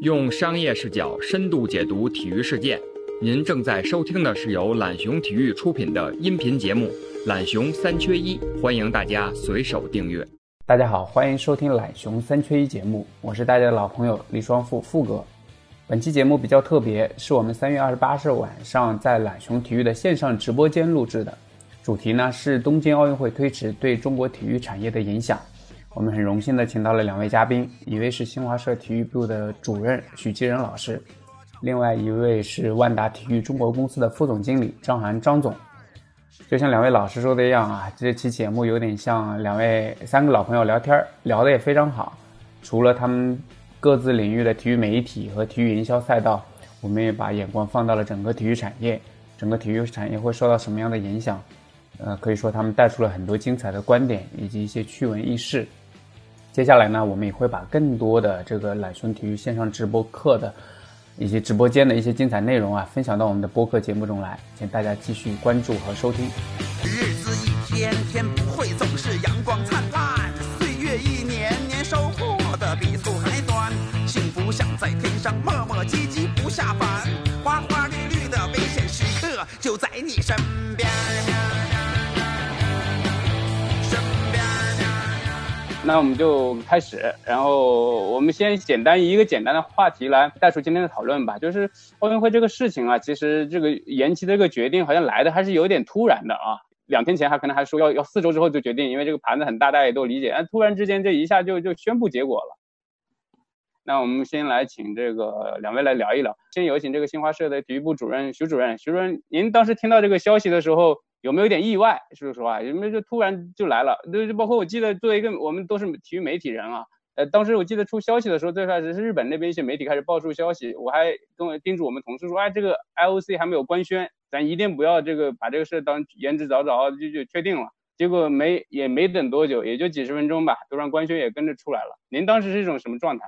用商业视角深度解读体育事件。您正在收听的是由懒熊体育出品的音频节目《懒熊三缺一》，欢迎大家随手订阅。大家好，欢迎收听懒熊三缺一节目，我是大家的老朋友李双富富哥。本期节目比较特别，是我们三月二十八日晚上在懒熊体育的线上直播间录制的，主题呢是东京奥运会推迟对中国体育产业的影响。我们很荣幸的请到了两位嘉宾，一位是新华社体育部的主任许继仁老师，另外一位是万达体育中国公司的副总经理张涵张总。就像两位老师说的一样啊，这期节目有点像两位三个老朋友聊天，聊得也非常好。除了他们各自领域的体育媒体和体育营销赛道，我们也把眼光放到了整个体育产业，整个体育产业会受到什么样的影响？呃，可以说他们带出了很多精彩的观点以及一些趣闻轶事。接下来呢，我们也会把更多的这个懒熊体育线上直播课的以及直播间的一些精彩内容啊，分享到我们的播客节目中来，请大家继续关注和收听。日子一天天不会总是阳光灿烂，岁月一年年收获的比醋还酸，幸福像在天上磨磨唧唧不下凡，那我们就开始，然后我们先简单一个简单的话题来带出今天的讨论吧。就是奥运会这个事情啊，其实这个延期的这个决定好像来的还是有点突然的啊。两天前还可能还说要要四周之后就决定，因为这个盘子很大，大家也都理解。但突然之间这一下就就宣布结果了。那我们先来请这个两位来聊一聊。先有请这个新华社的体育部主任徐主任。徐主任，您当时听到这个消息的时候？有没有点意外？说实话，有没有就突然就来了？就就包括我记得，作为一个我们都是体育媒体人啊，呃，当时我记得出消息的时候，最开始是日本那边一些媒体开始爆出消息，我还跟我叮嘱我们同事说，哎，这个 IOC 还没有官宣，咱一定不要这个把这个事当言之凿凿就就确定了。结果没也没等多久，也就几十分钟吧，突然官宣也跟着出来了。您当时是一种什么状态？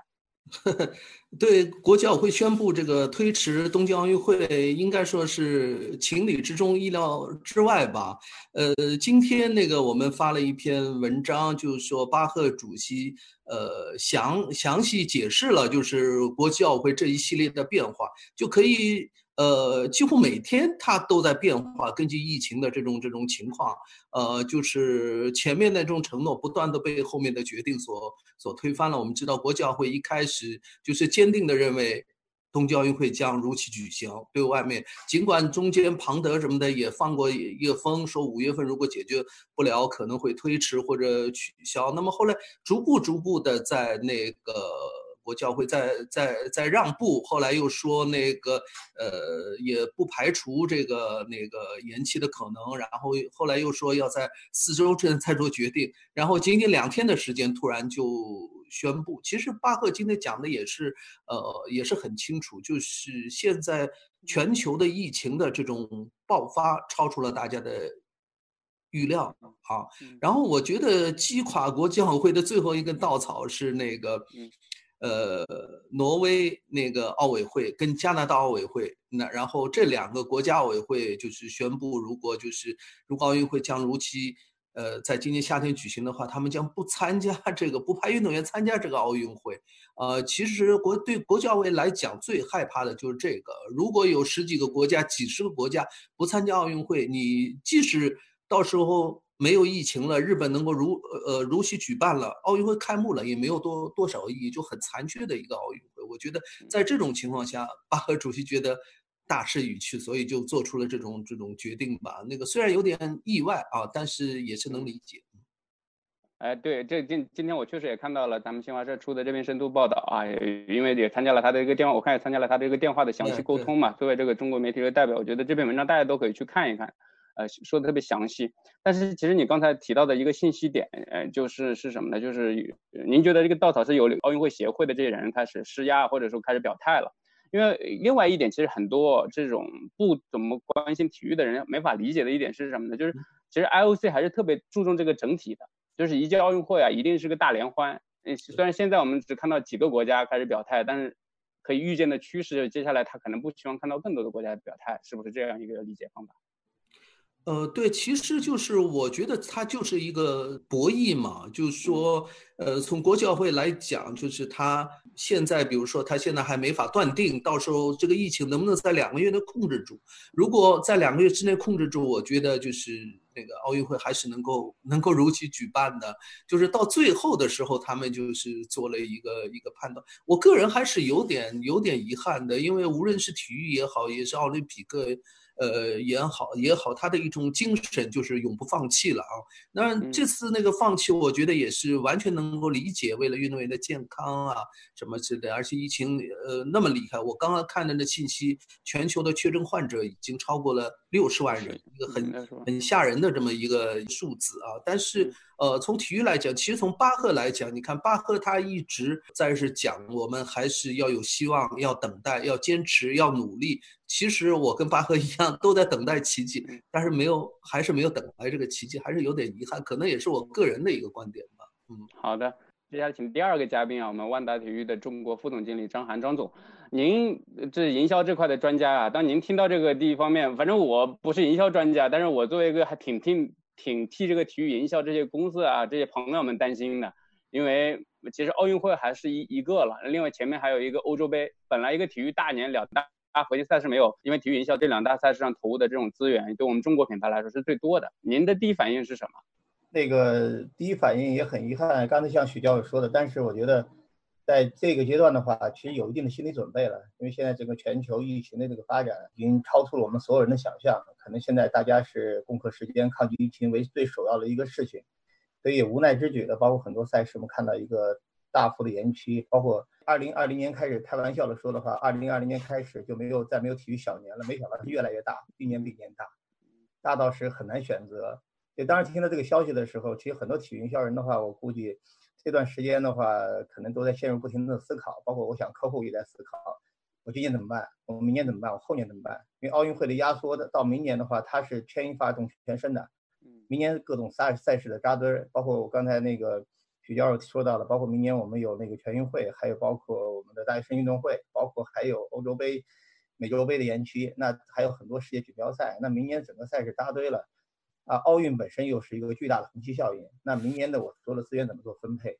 对，国际奥委会宣布这个推迟东京奥运会，应该说是情理之中、意料之外吧。呃，今天那个我们发了一篇文章，就是说巴赫主席呃详详细解释了，就是国际奥委会这一系列的变化，就可以。呃，几乎每天它都在变化，根据疫情的这种这种情况，呃，就是前面的这种承诺不断的被后面的决定所所推翻了。我们知道，国际奥会一开始就是坚定的认为，东京奥运会将如期举行。对外面，尽管中间庞德什么的也放过一个风，说五月份如果解决不了，可能会推迟或者取消。那么后来逐步逐步的在那个。国教会在在在让步，后来又说那个呃也不排除这个那个延期的可能，然后后来又说要在四周之内再做决定，然后仅仅两天的时间突然就宣布。其实巴赫今天讲的也是呃也是很清楚，就是现在全球的疫情的这种爆发超出了大家的预料啊。然后我觉得击垮国际奥会的最后一根稻草是那个。呃，挪威那个奥委会跟加拿大奥委会，那然后这两个国家奥委会就是宣布，如果就是如果奥运会将如期，呃，在今年夏天举行的话，他们将不参加 这个，不派运动员参加这个奥运会。呃，其实国对国际奥委来讲，最害怕的就是这个。如果有十几个国家、几十个国家不参加奥运会，你即使到时候。没有疫情了，日本能够如呃如期举办了奥运会开幕了，也没有多多少意义，就很残缺的一个奥运会。我觉得在这种情况下，巴赫主席觉得大势已去，所以就做出了这种这种决定吧。那个虽然有点意外啊，但是也是能理解。哎，对，这今今天我确实也看到了咱们新华社出的这篇深度报道啊，因为也参加了他的一个电话，我看也参加了他的一个电话的详细沟通嘛。作为这个中国媒体的代表，我觉得这篇文章大家都可以去看一看。呃，说的特别详细，但是其实你刚才提到的一个信息点，呃，就是是什么呢？就是您觉得这个稻草是由奥运会协会的这些人开始施压，或者说开始表态了？因为另外一点，其实很多这种不怎么关心体育的人没法理解的一点是什么呢？就是其实 IOC 还是特别注重这个整体的，就是一届奥运会啊，一定是个大联欢。嗯，虽然现在我们只看到几个国家开始表态，但是可以预见的趋势，接下来他可能不希望看到更多的国家表态，是不是这样一个理解方法？呃，对，其实就是我觉得它就是一个博弈嘛，就是说，呃，从国际奥会来讲，就是它现在，比如说，它现在还没法断定，到时候这个疫情能不能在两个月内控制住。如果在两个月之内控制住，我觉得就是那个奥运会还是能够能够如期举办的。就是到最后的时候，他们就是做了一个一个判断。我个人还是有点有点遗憾的，因为无论是体育也好，也是奥林匹克。呃，也好也好，他的一种精神就是永不放弃了啊。那这次那个放弃，我觉得也是完全能够理解，为了运动员的健康啊什么之类的。而且疫情呃那么厉害，我刚刚看的那信息，全球的确诊患者已经超过了六十万人，一个很很吓人的这么一个数字啊。但是呃，从体育来讲，其实从巴赫来讲，你看巴赫他一直在是讲，我们还是要有希望，要等待，要坚持，要努力。其实我跟巴赫一样，都在等待奇迹，但是没有，还是没有等来这个奇迹，还是有点遗憾。可能也是我个人的一个观点吧。嗯，好的，接下来请第二个嘉宾啊，我们万达体育的中国副总经理张涵张总，您这营销这块的专家啊，当您听到这个第一方面，反正我不是营销专家，但是我作为一个还挺听挺替这个体育营销这些公司啊这些朋友们担心的，因为其实奥运会还是一一个了，另外前面还有一个欧洲杯，本来一个体育大年两大。啊，国际赛事没有，因为体育营销这两大赛事上投入的这种资源，对我们中国品牌来说是最多的。您的第一反应是什么？那个第一反应也很遗憾，刚才像许教授说的，但是我觉得在这个阶段的话，其实有一定的心理准备了，因为现在整个全球疫情的这个发展已经超出了我们所有人的想象，可能现在大家是攻克时间、抗击疫情为最首要的一个事情，所以无奈之举的，包括很多赛事，我们看到一个大幅的延期，包括。二零二零年开始开玩笑的说的话，二零二零年开始就没有再没有体育小年了。没想到它越来越大，一年比一年大，大到是很难选择。就当时听到这个消息的时候，其实很多体育营销人的话，我估计这段时间的话，可能都在陷入不停的思考。包括我想客户也在思考，我今年怎么办？我明年怎么办？我后年怎么办？因为奥运会的压缩的到明年的话，它是牵一发动全身的。明年各种赛赛事的扎堆，包括我刚才那个。许教授说到了，包括明年我们有那个全运会，还有包括我们的大学生运动会，包括还有欧洲杯、美洲杯的延期，那还有很多世界锦标赛。那明年整个赛事扎堆了，啊，奥运本身又是一个巨大的虹吸效应。那明年的我所有的资源怎么做分配？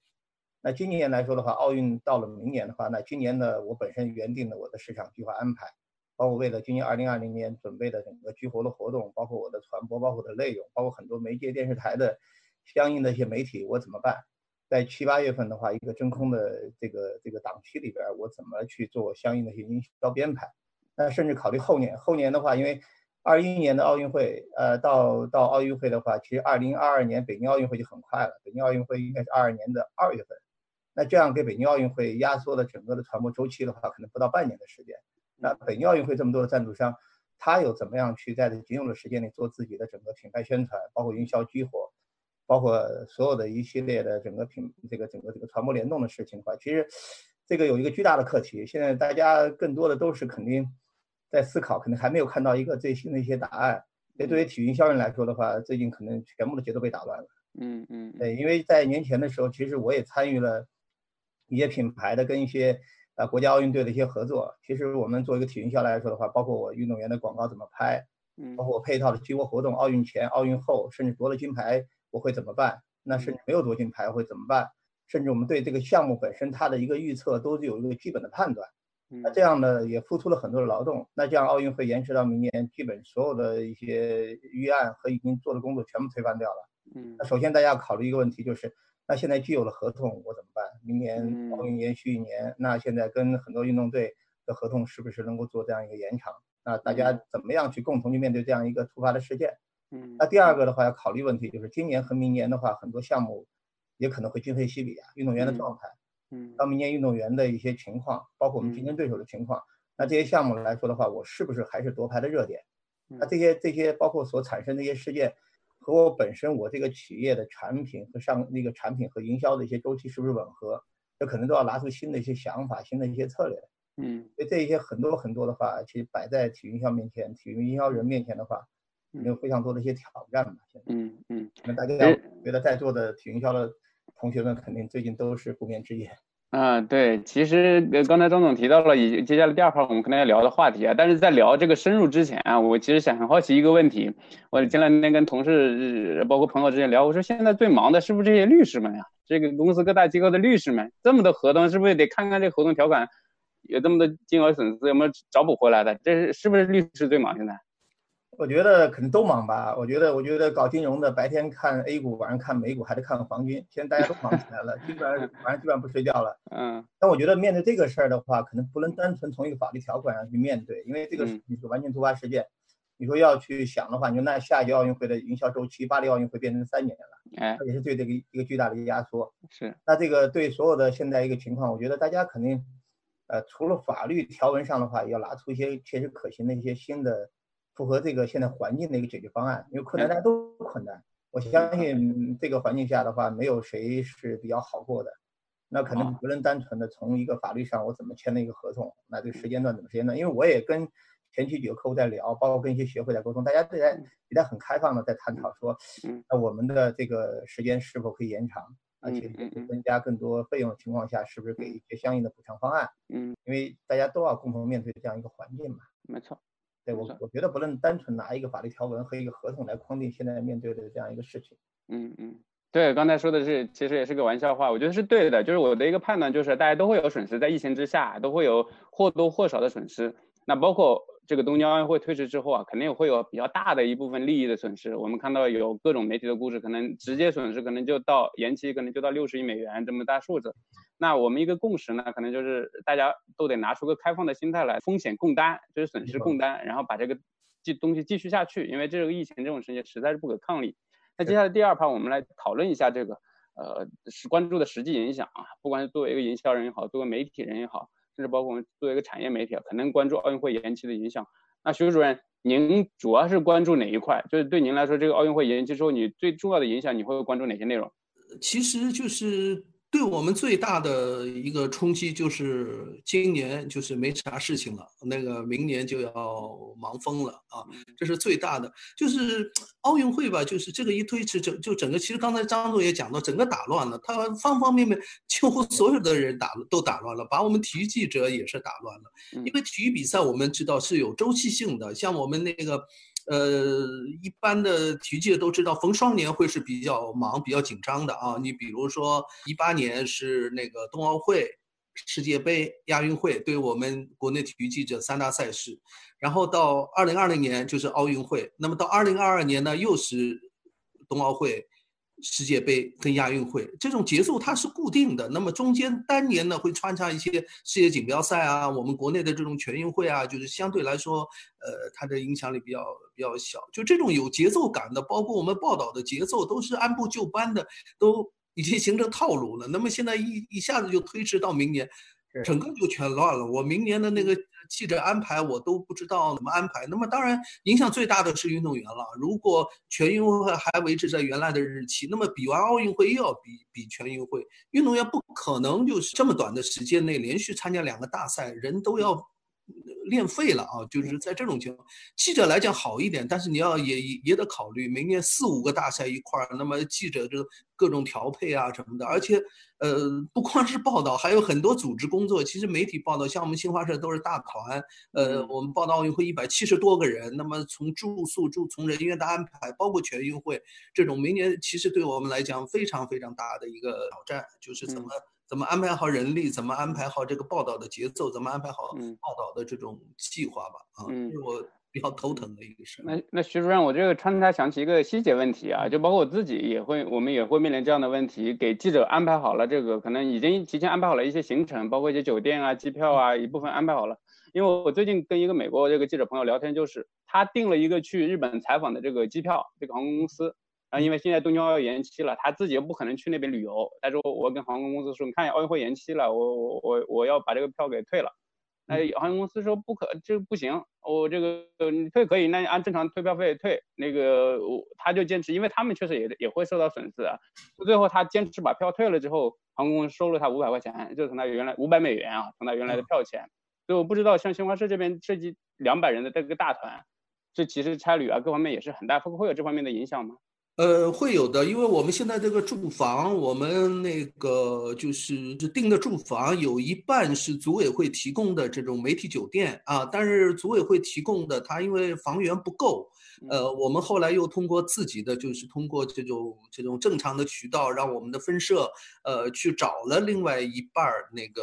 那今年来说的话，奥运到了明年的话，那今年的我本身原定的我的市场计划安排，包括为了今年二零二零年准备的整个激活的活动，包括我的传播，包括我的内容，包括很多媒介电视台的相应的一些媒体，我怎么办？在七八月份的话，一个真空的这个这个档期里边，我怎么去做相应的一些营销编排？那甚至考虑后年，后年的话，因为二一年的奥运会，呃，到到奥运会的话，其实二零二二年北京奥运会就很快了。北京奥运会应该是二二年的二月份，那这样给北京奥运会压缩了整个的传播周期的话，可能不到半年的时间。那北京奥运会这么多的赞助商，他有怎么样去在这仅有的时间内做自己的整个品牌宣传，包括营销激活？包括所有的一系列的整个品这个整个这个传播联动的事情的话，其实这个有一个巨大的课题。现在大家更多的都是肯定在思考，可能还没有看到一个最新的一些答案。所以对于体育营销人来说的话，最近可能全部的节奏被打乱了。嗯嗯，对，因为在年前的时候，其实我也参与了一些品牌的跟一些呃国家奥运队的一些合作。其实我们做一个体育营销来说的话，包括我运动员的广告怎么拍，嗯，包括我配套的激活活动，奥运前、奥运后，甚至夺了金牌。我会怎么办？那甚至没有夺金牌会怎么办？甚至我们对这个项目本身它的一个预测都是有一个基本的判断。那这样呢也付出了很多的劳动。那这样奥运会延迟到明年，基本所有的一些预案和已经做的工作全部推翻掉了。嗯，那首先大家要考虑一个问题，就是那现在既有了合同，我怎么办？明年奥运延续一年，那现在跟很多运动队的合同是不是能够做这样一个延长？那大家怎么样去共同去面对这样一个突发的事件？嗯，那第二个的话要考虑问题，就是今年和明年的话，很多项目也可能会今非昔比啊，运动员的状态，嗯，到明年运动员的一些情况，包括我们竞争对手的情况，那这些项目来说的话，我是不是还是夺牌的热点？那这些这些包括所产生的一些事件，和我本身我这个企业的产品和上那个产品和营销的一些周期是不是吻合？这可能都要拿出新的一些想法、新的一些策略。嗯，所以这一些很多很多的话，其实摆在体育营销面前，体育营销人面前的话。有非常多的一些挑战吧，嗯嗯，那大家觉得在座的体育营销的同学们肯定最近都是不眠之夜。嗯，对，其实刚才张总提到了，以接下来第二块我们可能要聊的话题啊，但是在聊这个深入之前啊，我其实想很好奇一个问题，我前两天跟同事包括朋友之间聊，我说现在最忙的是不是这些律师们呀？这个公司各大机构的律师们，这么多合同，是不是得看看这合同条款有这么多金额损失有没有找补回来的？这是是不是律师最忙现在？我觉得可能都忙吧。我觉得，我觉得搞金融的白天看 A 股，晚上看美股，还得看黄金。现在大家都忙起来了，基本上 晚上基本上不睡觉了。嗯。但我觉得面对这个事儿的话，可能不能单纯从一个法律条款上去面对，因为这个是完全突发事件。你说要去想的话，你说那下一届奥运会的营销周期，巴黎奥运会变成三年了，哎，也是对这个一个巨大的一个压缩。是。那这个对所有的现在一个情况，我觉得大家肯定，呃，除了法律条文上的话，要拿出一些切实可行的一些新的。符合这个现在环境的一个解决方案，因为困难大家都困难。我相信这个环境下的话，没有谁是比较好过的。那可能不能单纯的从一个法律上我怎么签的一个合同，那这个时间段怎么时间段？因为我也跟前期几个客户在聊，包括跟一些协会在沟通，大家对在也在很开放的在探讨说，那我们的这个时间是否可以延长，而且增加更多费用的情况下，是不是给一些相应的补偿方案？嗯，因为大家都要共同面对这样一个环境嘛。没错。对我，我觉得不能单纯拿一个法律条文和一个合同来框定现在面对的这样一个事情。嗯嗯，对，刚才说的是，其实也是个玩笑话，我觉得是对的。就是我的一个判断，就是大家都会有损失，在疫情之下都会有或多或少的损失。那包括。这个东京奥运会推迟之后啊，肯定会有比较大的一部分利益的损失。我们看到有各种媒体的故事，可能直接损失可能就到延期，可能就到六十亿美元这么大数字。那我们一个共识呢，可能就是大家都得拿出个开放的心态来，风险共担，就是损失共担，然后把这个继东西继续下去。因为这个疫情这种事情实在是不可抗力。那接下来第二盘，我们来讨论一下这个，呃，是关注的实际影响啊。不管是作为一个营销人也好，作为媒体人也好。甚至包括我们作为一个产业媒体啊，可能关注奥运会延期的影响。那徐主任，您主要是关注哪一块？就是对您来说，这个奥运会延期之后，你最重要的影响，你会关注哪些内容？其实就是。对我们最大的一个冲击就是今年就是没啥事情了，那个明年就要忙疯了啊！这是最大的，就是 奥运会吧，就是这个一推迟，整就整个其实刚才张总也讲到，整个打乱了，他方方面面几乎所有的人打都打乱了，把我们体育记者也是打乱了，因为体育比赛我们知道是有周期性的，像我们那个。呃，一般的体育界都知道，逢双年会是比较忙、比较紧张的啊。你比如说，一八年是那个冬奥会、世界杯、亚运会，对我们国内体育记者三大赛事。然后到二零二零年就是奥运会，那么到二零二二年呢，又是冬奥会。世界杯跟亚运会这种节奏它是固定的，那么中间单年呢会穿插一些世界锦标赛啊，我们国内的这种全运会啊，就是相对来说，呃，它的影响力比较比较小。就这种有节奏感的，包括我们报道的节奏都是按部就班的，都已经形成套路了。那么现在一一下子就推迟到明年，整个就全乱了。我明年的那个。记者安排我都不知道怎么安排，那么当然影响最大的是运动员了。如果全运会还维持在原来的日期，那么比完奥运会又要比比全运会，运动员不可能就是这么短的时间内连续参加两个大赛，人都要。练废了啊！就是在这种情况，记者来讲好一点，但是你要也也得考虑明年四五个大赛一块儿，那么记者这各种调配啊什么的，而且呃不光是报道，还有很多组织工作。其实媒体报道，像我们新华社都是大团，呃，我们报道奥运会一百七十多个人，那么从住宿住从人员的安排，包括全运会这种，明年其实对我们来讲非常非常大的一个挑战，就是怎么。怎么安排好人力？怎么安排好这个报道的节奏？怎么安排好报道的这种计划吧？啊，是我比较头疼的一个事。那那徐主任，我这个穿插想起一个细节问题啊，就包括我自己也会，我们也会面临这样的问题，给记者安排好了这个，可能已经提前安排好了一些行程，包括一些酒店啊、机票啊，一部分安排好了。因为我最近跟一个美国这个记者朋友聊天，就是他订了一个去日本采访的这个机票，这个航空公司。啊，因为现在东京奥运延期了，他自己又不可能去那边旅游。他说：“我跟航空公司说，你看奥运会延期了，我我我我要把这个票给退了。”那航空公司说：“不可，这不行，我这个你退可以，那你按正常退票费退。”那个我他就坚持，因为他们确实也也会受到损失啊。最后他坚持把票退了之后，航空公司收了他五百块钱，就从他原来五百美元啊，从他原来的票钱。所以我不知道像新华社这边涉及两百人的这个大团，这其实差旅啊各方面也是很大，会会有这方面的影响吗？呃，会有的，因为我们现在这个住房，我们那个就是订的住房有一半是组委会提供的这种媒体酒店啊，但是组委会提供的，它因为房源不够，呃，我们后来又通过自己的，就是通过这种这种正常的渠道，让我们的分社呃去找了另外一半儿那个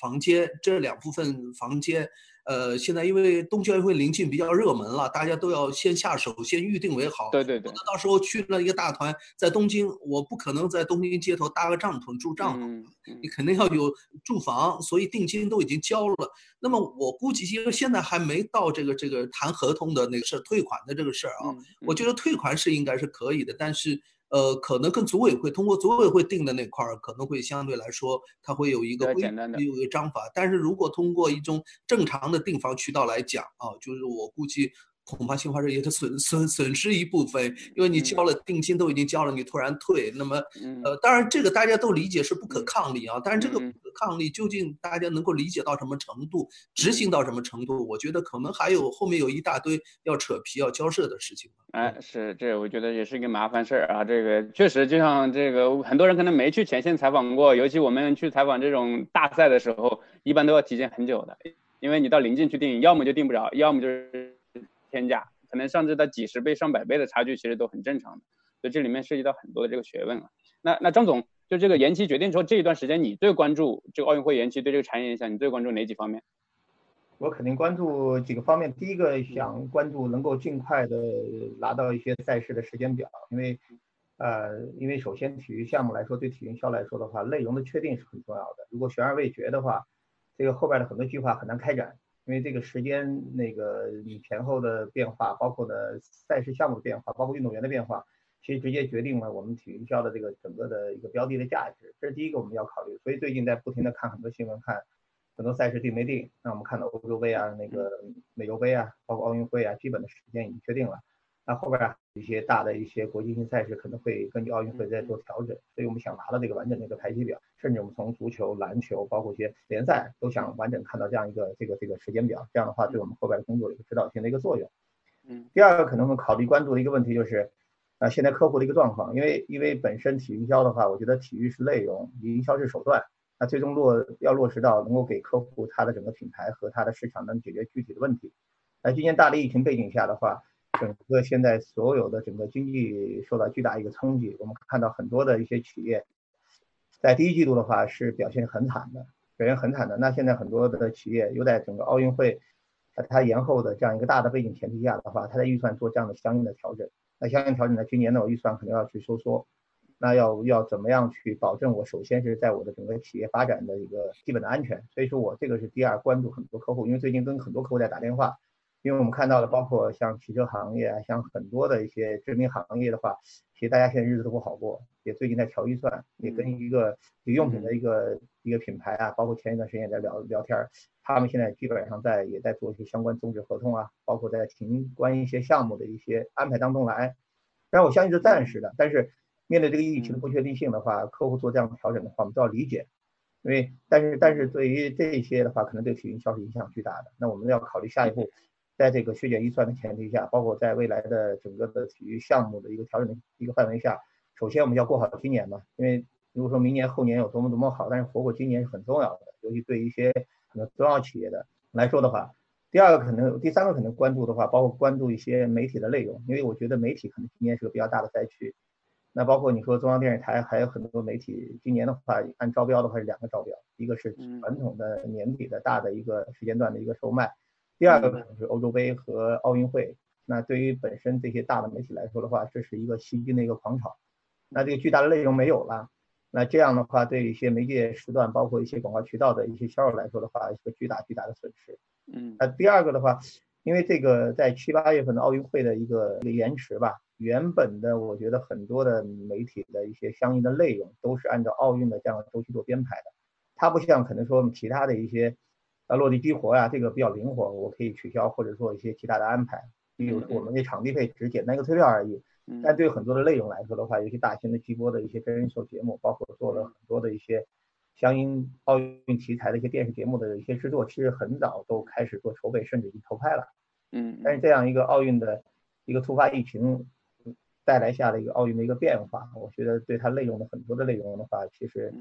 房间，这两部分房间。呃，现在因为冬季奥运会临近，比较热门了，大家都要先下手，先预定为好。对对对。到时候去了一个大团，在东京，我不可能在东京街头搭个帐篷住帐篷，你肯定要有住房，所以定金都已经交了。那么我估计，因为现在还没到这个这个谈合同的那个事儿，退款的这个事儿啊，我觉得退款是应该是可以的，但是。呃，可能跟组委会通过组委会定的那块儿，可能会相对来说，它会有一个规有一个章法。但是如果通过一种正常的订房渠道来讲啊，就是我估计。恐怕新华社也得损损损失一部分，因为你交了定金都已经交了，你突然退，那么呃，当然这个大家都理解是不可抗力啊，但是这个不可抗力究竟大家能够理解到什么程度，执行到什么程度，我觉得可能还有后面有一大堆要扯皮要交涉的事情。哎，是这我觉得也是一个麻烦事儿啊，这个确实就像这个很多人可能没去前线采访过，尤其我们去采访这种大赛的时候，一般都要提前很久的，因为你到临近去订，要么就订不着，要么就是。天价可能上至到几十倍、上百倍的差距，其实都很正常的，所以这里面涉及到很多的这个学问了。那那张总，就这个延期决定之后这一段时间，你最关注这个奥运会延期对这个产业影响，你最关注哪几方面？我肯定关注几个方面。第一个想关注能够尽快的拿到一些赛事的时间表，因为呃，因为首先体育项目来说，对体育营销来说的话，内容的确定是很重要的。如果悬而未决的话，这个后边的很多计划很难开展。因为这个时间，那个你前后的变化，包括呢赛事项目的变化，包括运动员的变化，其实直接决定了我们体育校的这个整个的一个标的的价值。这是第一个我们要考虑。所以最近在不停的看很多新闻，看很多赛事定没定。那我们看到欧洲杯啊，那个美洲杯啊，包括奥运会啊，基本的时间已经确定了。那后边啊一些大的一些国际性赛事可能会根据奥运会再做调整，所以我们想拿到这个完整的一个排期表，甚至我们从足球、篮球，包括一些联赛，都想完整看到这样一个这个这个时间表，这样的话对我们后边的工作有个指导性的一个作用。嗯，第二个可能会考虑关注的一个问题就是，啊现在客户的一个状况，因为因为本身体育营销的话，我觉得体育是内容，营销是手段，那最终落要落实到能够给客户他的整个品牌和他的市场能解决具体的问题。那今年大的疫情背景下的话。整个现在所有的整个经济受到巨大一个冲击，我们看到很多的一些企业，在第一季度的话是表现很惨的，表现很惨的。那现在很多的企业又在整个奥运会，它延后的这样一个大的背景前提下的话，它的预算做这样的相应的调整。那相应调整呢，今年呢，我预算可能要去收缩。那要要怎么样去保证我首先是在我的整个企业发展的一个基本的安全？所以说我这个是第二关注很多客户，因为最近跟很多客户在打电话。因为我们看到的，包括像汽车行业啊，像很多的一些知名行业的话，其实大家现在日子都不好过，也最近在调预算，也跟一个体育用品的一个一个品牌啊，包括前一段时间也在聊聊天儿，他们现在基本上在也在做一些相关终止合同啊，包括在停关一些项目的一些安排当中来。但是我相信是暂时的，但是面对这个疫情的不确定性的话，客户做这样的调整的话，我们都要理解。因为但是但是对于这些的话，可能对体育营销是影响巨大的，那我们要考虑下一步。在这个削减预算的前提下，包括在未来的整个的体育项目的一个调整的一个范围下，首先我们要过好今年嘛，因为如果说明年后年有多么多么好，但是活过今年是很重要的，尤其对一些可能中小企业的来说的话。第二个可能，第三个可能关注的话，包括关注一些媒体的内容，因为我觉得媒体可能今年是个比较大的灾区。那包括你说中央电视台还有很多媒体，今年的话按招标的话是两个招标，一个是传统的年底的大的一个时间段的一个售卖。第二个可能是欧洲杯和奥运会，那对于本身这些大的媒体来说的话，这是一个吸金的一个狂潮，那这个巨大的内容没有了，那这样的话对一些媒介时段，包括一些广告渠道的一些销售来说的话，是个巨大巨大的损失。嗯，那第二个的话，因为这个在七八月份的奥运会的一个一个延迟吧，原本的我觉得很多的媒体的一些相应的内容都是按照奥运的这样的周期做编排的，它不像可能说其他的一些。啊，落地激活呀，这个比较灵活，我可以取消或者做一些其他的安排。比如我们这场地费只简单一个退票而已。但对很多的内容来说的话，尤其大型的直播的一些真人秀节目，包括做了很多的一些相应奥运题材的一些电视节目的一些制作，其实很早都开始做筹备，甚至已经投拍了。嗯。但是这样一个奥运的一个突发疫情带来下的一个奥运的一个变化。我觉得对它内容的很多的内容的话，其实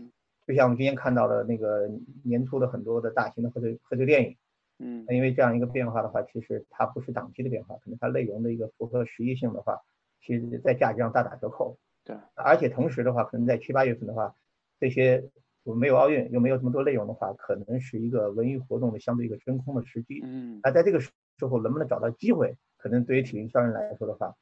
就像我们今天看到的那个年初的很多的大型的贺岁贺岁电影，嗯，因为这样一个变化的话，其实它不是档期的变化，可能它内容的一个符合实际性的话，其实在价值上大打折扣。对，而且同时的话，可能在七八月份的话，这些我没有奥运又没有这么多内容的话，可能是一个文娱活动的相对一个真空的时机。嗯，那在这个时候能不能找到机会，可能对于体育营销人来说的话，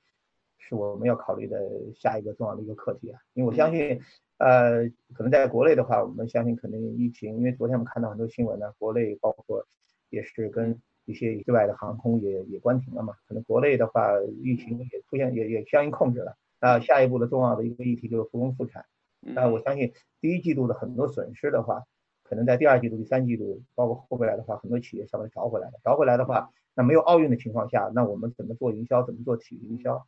是我们要考虑的下一个重要的一个课题啊。因为我相信，呃，可能在国内的话，我们相信可能疫情，因为昨天我们看到很多新闻呢，国内包括也是跟一些对外的航空也也关停了嘛，可能国内的话疫情也出现也也相应控制了。那下一步的重要的一个议题就是复工复产。那我相信第一季度的很多损失的话，可能在第二季度、第三季度，包括后边来的话，很多企业是要找回来的。找回来的话，那没有奥运的情况下，那我们怎么做营销？怎么做体育营销？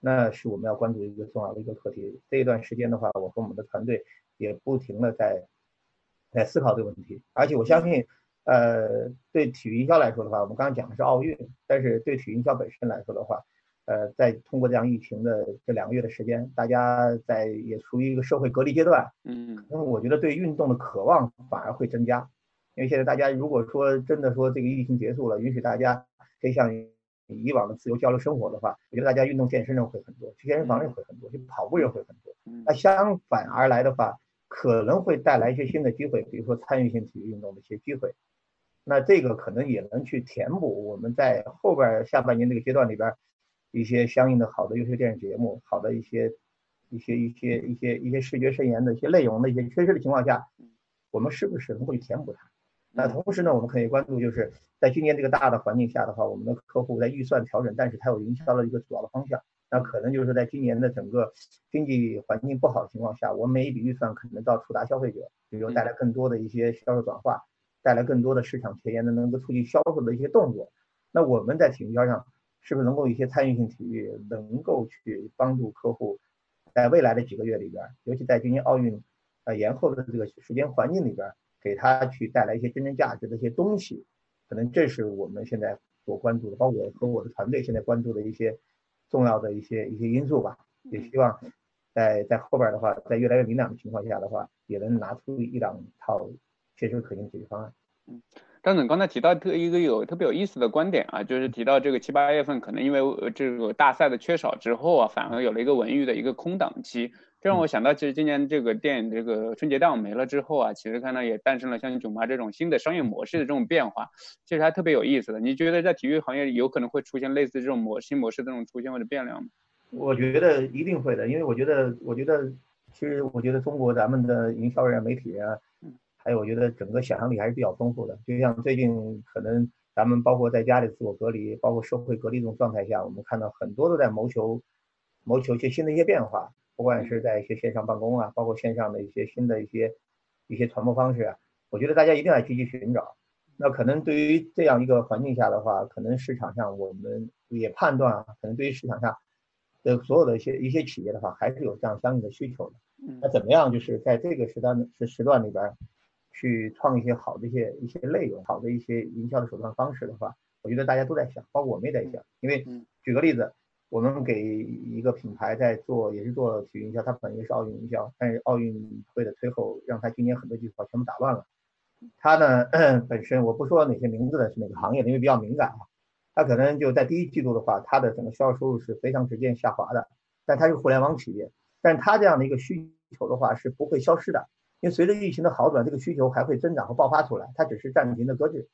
那是我们要关注一个重要的一个课题。这一段时间的话，我和我们的团队也不停的在在思考这个问题。而且我相信，呃，对体育营销来说的话，我们刚刚讲的是奥运，但是对体育营销本身来说的话，呃，在通过这样疫情的这两个月的时间，大家在也处于一个社会隔离阶段，嗯，那么我觉得对运动的渴望反而会增加，因为现在大家如果说真的说这个疫情结束了，允许大家可以像以往的自由交流生活的话，我觉得大家运动健身人会很多，去健身房人会很多，去跑步人会很多。那相反而来的话，可能会带来一些新的机会，比如说参与性体育运动的一些机会，那这个可能也能去填补我们在后边下半年这个阶段里边。一些相应的好的优秀电视节目，好的一些一些一些一些一些视觉盛宴的一些内容的一些缺失的情况下，我们是不是能够去填补它？那同时呢，我们可以关注就是在今年这个大的环境下的话，我们的客户在预算调整，但是它有营销的一个主要的方向。那可能就是在今年的整个经济环境不好的情况下，我们每一笔预算可能到触达消费者，比如带来更多的一些销售转化，带来更多的市场前沿的能够促进销售的一些动作。那我们在体育销上。是不是能够一些参与性体育能够去帮助客户，在未来的几个月里边，尤其在今年奥运呃延后的这个时间环境里边，给他去带来一些真正价值的一些东西，可能这是我们现在所关注的，包括我和我的团队现在关注的一些重要的一些一些因素吧。也希望在在后边的话，在越来越明朗的情况下的话，也能拿出一两套切实可行的解决方案。嗯。张总刚才提到特一个有特别有意思的观点啊，就是提到这个七八月份可能因为这个大赛的缺少之后啊，反而有了一个文娱的一个空档期，这让我想到，其实今年这个电影这个春节档没了之后啊，其实看到也诞生了像囧妈这种新的商业模式的这种变化，其实还特别有意思的。你觉得在体育行业有可能会出现类似这种模新模式的这种出现或者变量吗？我觉得一定会的，因为我觉得，我觉得其实我觉得中国咱们的营销人、媒体人。还有，我觉得整个想象力还是比较丰富的。就像最近可能咱们包括在家里自我隔离，包括社会隔离这种状态下，我们看到很多都在谋求谋求一些新的一些变化，不管是在一些线上办公啊，包括线上的一些新的一些一些传播方式啊，我觉得大家一定要积极寻找。那可能对于这样一个环境下的话，可能市场上我们也判断啊，可能对于市场上的所有的一些一些企业的话，还是有这样相应的需求的。那怎么样，就是在这个时段时时段里边。去创一些好的一些一些内容，好的一些营销的手段方式的话，我觉得大家都在想，包括我们也在想。因为举个例子，我们给一个品牌在做，也是做体育营销，它本业是奥运营销，但是奥运会的推后，让它今年很多计划全部打乱了。它呢 本身我不说哪些名字的是哪个行业的，因为比较敏感啊。它可能就在第一季度的话，它的整个销售收入是非常直线下滑的。但它是互联网企业，但它这样的一个需求的话是不会消失的。因为随着疫情的好转，这个需求还会增长和爆发出来，它只是暂停的搁置，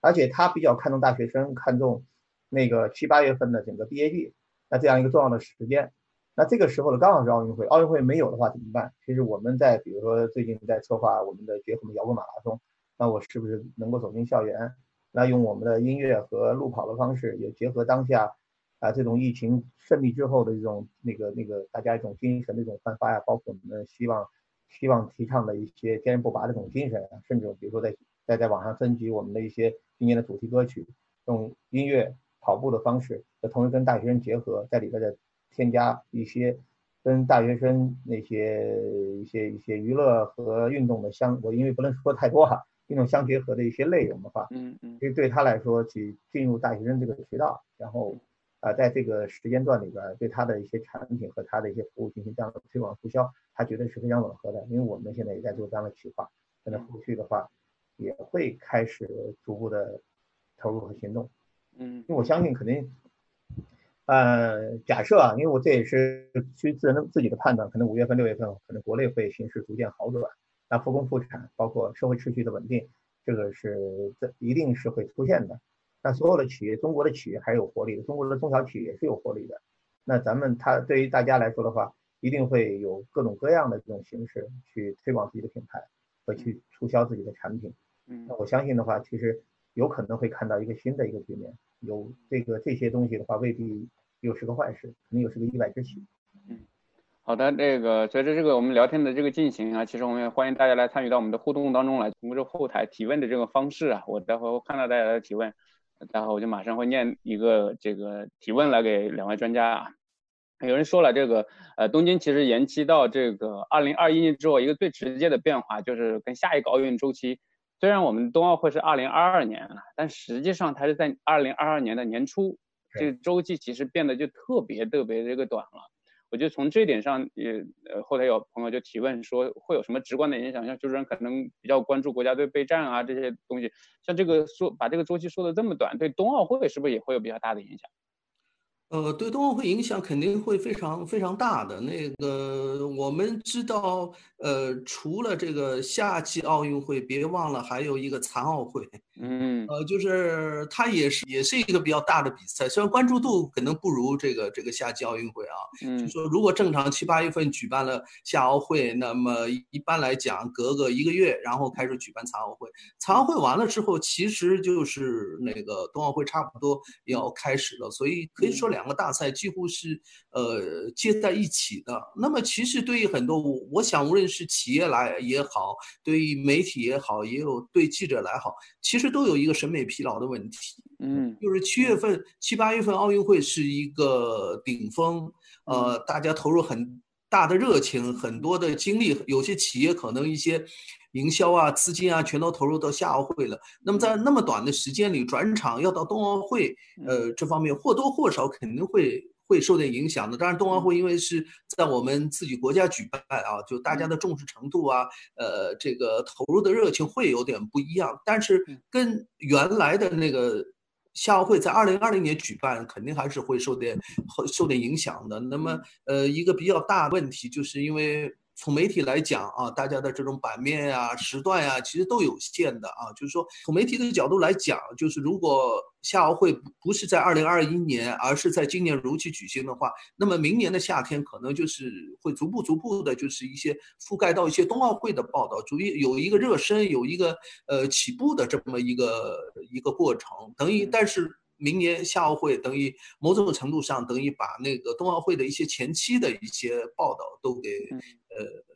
而且它比较看重大学生，看重那个七八月份的整个毕业季，那这样一个重要的时间，那这个时候呢，刚好是奥运会，奥运会没有的话怎么办？其实我们在比如说最近在策划我们的结合的摇滚马拉松，那我是不是能够走进校园？那用我们的音乐和路跑的方式，也结合当下啊这种疫情胜利之后的这种那个那个大家一种精神的一种焕发呀，包括我们希望。希望提倡的一些坚韧不拔的这种精神，甚至比如说在在在网上征集我们的一些今年的主题歌曲，用音乐跑步的方式，同时跟大学生结合，在里边再添加一些跟大学生那些一些一些娱乐和运动的相，我因为不能说太多哈，运动相结合的一些内容的话，嗯嗯，其实对他来说，去进入大学生这个渠道，然后啊，在这个时间段里边，对他的一些产品和他的一些服务进行这样的推广促销，他绝对是非常吻合的。因为我们现在也在做这样的企划，可能后续的话也会开始逐步的投入和行动。嗯，因为我相信肯定，呃，假设啊，因为我这也是据自人自己的判断，可能五月份、六月份可能国内会形势逐渐好转，那复工复产，包括社会秩序的稳定，这个是这一定是会出现的。那所有的企业，中国的企业还是有活力的，中国的中小企业也是有活力的。那咱们它对于大家来说的话，一定会有各种各样的这种形式去推广自己的品牌和去促销自己的产品。嗯那我相信的话，其实有可能会看到一个新的一个局面。有这个这些东西的话，未必又是个坏事，肯定又是个意外之喜。嗯好的，这个随着这个我们聊天的这个进行啊，其实我们也欢迎大家来参与到我们的互动当中来，通过这后台提问的这个方式啊，我待会儿会看到大家的提问，待会我就马上会念一个这个提问来给两位专家啊。有人说了，这个呃，东京其实延期到这个二零二一年之后，一个最直接的变化就是跟下一个奥运周期，虽然我们冬奥会是二零二二年了，但实际上它是在二零二二年的年初，这个周期其实变得就特别特别这个短了。我觉得从这点上，也呃后台有朋友就提问说会有什么直观的影响？像主持人可能比较关注国家队备战啊这些东西，像这个说把这个周期说的这么短，对冬奥会是不是也会有比较大的影响？呃，对冬奥会影响肯定会非常非常大的。那个我们知道，呃，除了这个夏季奥运会，别忘了还有一个残奥会。嗯呃，就是它也是也是一个比较大的比赛，虽然关注度可能不如这个这个夏季奥运会啊。嗯就嗯说如果正常七八月份举办了夏奥会，那么一般来讲隔个一个月，然后开始举办残奥会。残奥会完了之后，其实就是那个冬奥会差不多要开始了，所以可以说两个大赛几乎是呃接在一起的。那么其实对于很多，我我想无论是企业来也好，对于媒体也好，也有对记者来好，其实都有一个审美疲劳的问题。嗯就是七月份、七八月份奥运会是一个顶峰，呃，大家投入很大的热情，很多的精力，有些企业可能一些营销啊、资金啊，全都投入到夏奥会了。那么在那么短的时间里转场要到冬奥会，呃，这方面或多或少肯定会。会受点影响的，当然冬奥会因为是在我们自己国家举办啊，就大家的重视程度啊，呃，这个投入的热情会有点不一样，但是跟原来的那个夏奥会在二零二零年举办，肯定还是会受点会受点影响的。那么，呃，一个比较大的问题，就是因为从媒体来讲啊，大家的这种版面呀、时段呀，其实都有限的啊。就是说，从媒体的角度来讲，就是如果夏奥会不是在二零二一年，而是在今年如期举行的话，那么明年的夏天可能就是会逐步逐步的，就是一些覆盖到一些冬奥会的报道，逐一有一个热身，有一个呃起步的这么一个一个过程，等于但是。明年夏奥会等于某种程度上等于把那个冬奥会的一些前期的一些报道都给呃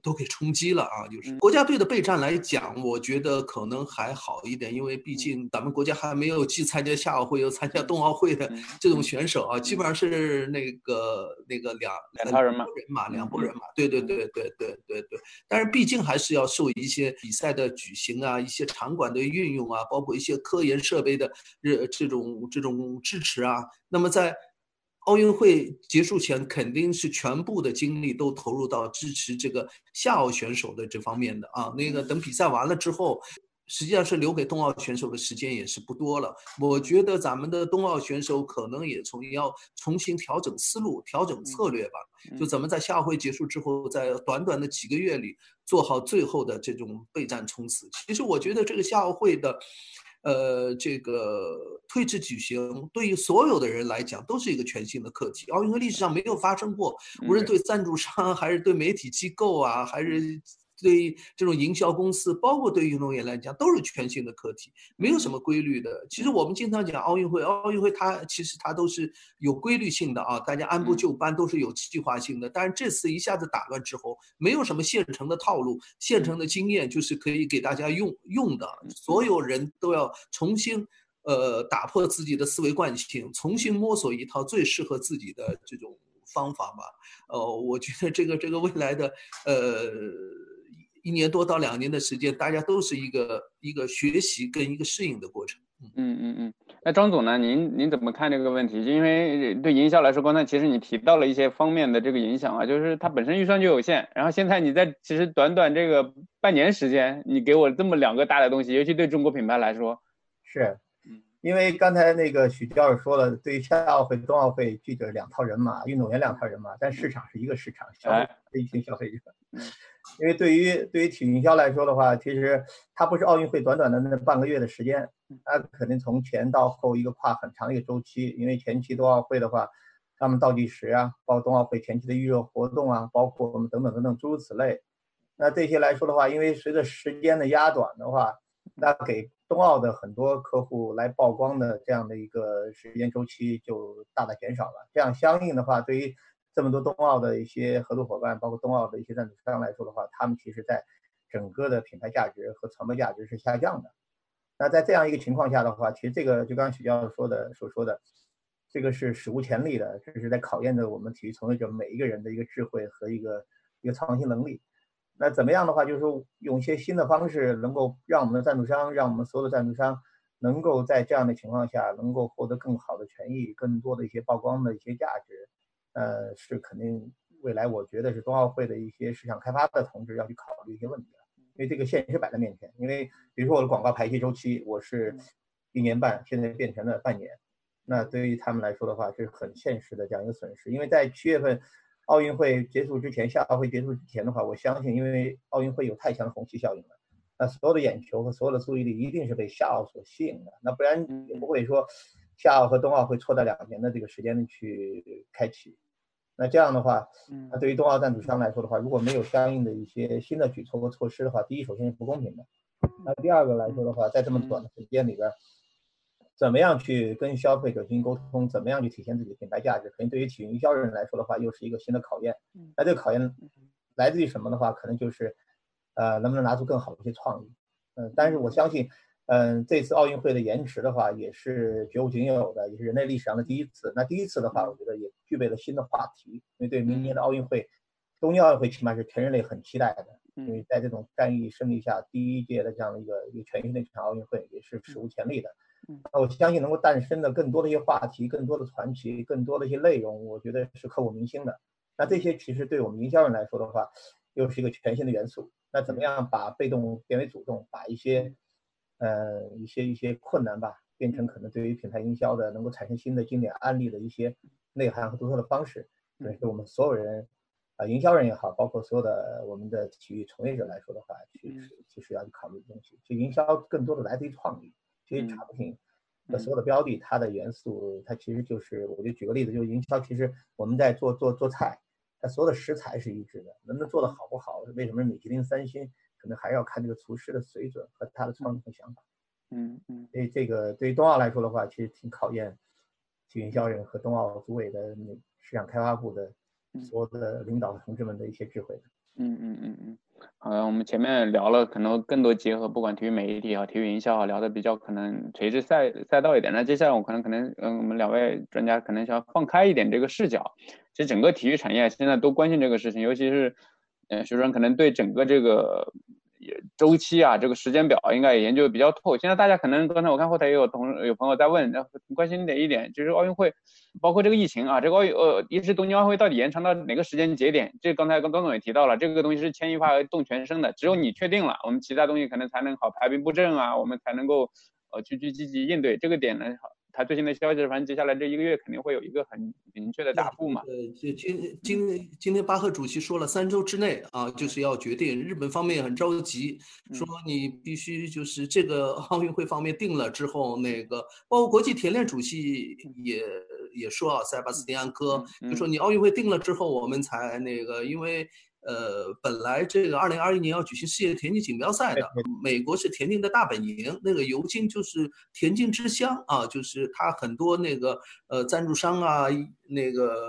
都给冲击了啊！就是国家队的备战来讲，我觉得可能还好一点，因为毕竟咱们国家还没有既参加夏奥会又参加冬奥会的这种选手啊，基本上是那个那个两两拨人嘛，两拨人嘛，对对对对对对对。但是毕竟还是要受一些比赛的举行啊，一些场馆的运用啊，包括一些科研设备的这这种这种支持啊。那么在奥运会结束前，肯定是全部的精力都投入到支持这个夏奥选手的这方面的啊。那个等比赛完了之后，实际上是留给冬奥选手的时间也是不多了。我觉得咱们的冬奥选手可能也从要重新调整思路、调整策略吧。就怎么在夏奥会结束之后，在短短的几个月里做好最后的这种备战冲刺。其实我觉得这个夏奥会的。呃，这个推迟举行对于所有的人来讲都是一个全新的课题。奥运会历史上没有发生过，无论对赞助商还是对媒体机构啊，还是对这种营销公司，包括对运动员来讲，都是全新的课题，没有什么规律的。其实我们经常讲奥运会，奥运会它其实它都是有规律性的啊，大家按部就班，都是有计划性的。但是这次一下子打乱之后，没有什么现成的套路、现成的经验，就是可以给大家用用的。所有人都要重新。呃，打破自己的思维惯性，重新摸索一套最适合自己的这种方法吧。呃，我觉得这个这个未来的呃一年多到两年的时间，大家都是一个一个学习跟一个适应的过程。嗯嗯嗯，那张总呢？您您怎么看这个问题？因为对营销来说，刚才其实你提到了一些方面的这个影响啊，就是它本身预算就有限，然后现在你在其实短短这个半年时间，你给我这么两个大的东西，尤其对中国品牌来说，是，因为刚才那个许教授说了，对于夏奥会、冬奥会，这个两套人马，运动员两套人马，但市场是一个市场，消费一群消费者。因为对于对于体育营销来说的话，其实它不是奥运会短短的那半个月的时间，它肯定从前到后一个跨很长的一个周期。因为前期冬奥会的话，他们倒计时啊，包括冬奥会前期的预热活动啊，包括我们等等等等诸如此类。那这些来说的话，因为随着时间的压短的话，那给冬奥的很多客户来曝光的这样的一个时间周期就大大减少了。这样相应的话，对于这么多冬奥的一些合作伙伴，包括冬奥的一些赞助商来说的话，他们其实在整个的品牌价值和传播价值是下降的。那在这样一个情况下的话，其实这个就刚刚许教授说的所说的，这个是史无前例的，这是在考验着我们体育从业者每一个人的一个智慧和一个一个创新能力。那怎么样的话，就是用一些新的方式，能够让我们的赞助商，让我们所有的赞助商，能够在这样的情况下，能够获得更好的权益，更多的一些曝光的一些价值。呃，是肯定未来，我觉得是冬奥会的一些市场开发的同志要去考虑一些问题了，因为这个现实摆在面前。因为比如说我的广告排期周期，我是一年半，现在变成了半年，那对于他们来说的话，这是很现实的这样一个损失。因为在七月份奥运会结束之前，夏奥会结束之前的话，我相信，因为奥运会有太强的虹吸效应了，那所有的眼球和所有的注意力一定是被夏奥所吸引的，那不然也不会说夏奥和冬奥会错在两年的这个时间去开启。那这样的话，那对于冬奥赞助商来说的话，如果没有相应的一些新的举措和措施的话，第一，首先是不公平的。那第二个来说的话，在这么短的时间里边，怎么样去跟消费者进行沟通，怎么样去体现自己的品牌价值，肯定对于体育营销人来说的话，又是一个新的考验。那这个考验来自于什么的话，可能就是，呃，能不能拿出更好的一些创意。嗯，但是我相信。嗯，这次奥运会的延迟的话，也是绝无仅有的，也是人类历史上的第一次。那第一次的话，我觉得也具备了新的话题，因为对明年的奥运会，东京奥运会起码是全人类很期待的。因为在这种战役胜利下，第一届的这样的一个一个全新的一场奥运会，也是史无前例的。那我相信能够诞生的更多的一些话题，更多的传奇，更多的一些内容，我觉得是刻骨铭心的。那这些其实对我们营销人来说的话，又是一个全新的元素。那怎么样把被动变为主动，把一些呃，一些一些困难吧，变成可能对于品牌营销的能够产生新的经典案例的一些内涵和独特的方式，这是我们所有人啊，营销人也好，包括所有的我们的体育从业者来说的话，其实其实要去考虑的东西。就营销更多的来自于创意，这些产品的所有的标的，它的元素，它其实就是，我就举个例子，就是营销，其实我们在做做做菜，它所有的食材是一致的，能不能做的好不好？为什么米其林三星？可能还要看这个厨师的水准和他的创意和想法。嗯嗯，所以这个对于冬奥来说的话，其实挺考验体育营销人和冬奥组委的那市场开发部的所有的领导同志们的一些智慧。嗯嗯嗯嗯，好，我们前面聊了可能更多结合，不管体育媒体啊、体育营销啊，聊的比较可能垂直赛赛道一点。那接下来我可能可能嗯，我们两位专家可能想放开一点这个视角。其实整个体育产业现在都关心这个事情，尤其是。嗯，学生可能对整个这个也周期啊，这个时间表应该也研究的比较透。现在大家可能刚才我看后台也有同有朋友在问，关心哪一点？就是奥运会，包括这个疫情啊，这个奥运呃，一是东京奥运会到底延长到哪个时间节点？这刚才刚刚总也提到了，这个东西是牵一发而动全身的，只有你确定了，我们其他东西可能才能好排兵布阵啊，我们才能够呃去去积极应对这个点呢。他最新的消息是，反正接下来这一个月肯定会有一个很明确的答复嘛。呃，就今今今天巴赫主席说了，三周之内啊，就是要决定。日本方面很着急，说你必须就是这个奥运会方面定了之后，那个包括国际田联主席也也说啊，塞巴斯蒂安科就说你奥运会定了之后，我们才那个，因为。呃，本来这个二零二一年要举行世界田径锦标赛的，美国是田径的大本营，那个尤金就是田径之乡啊，就是他很多那个呃赞助商啊，那个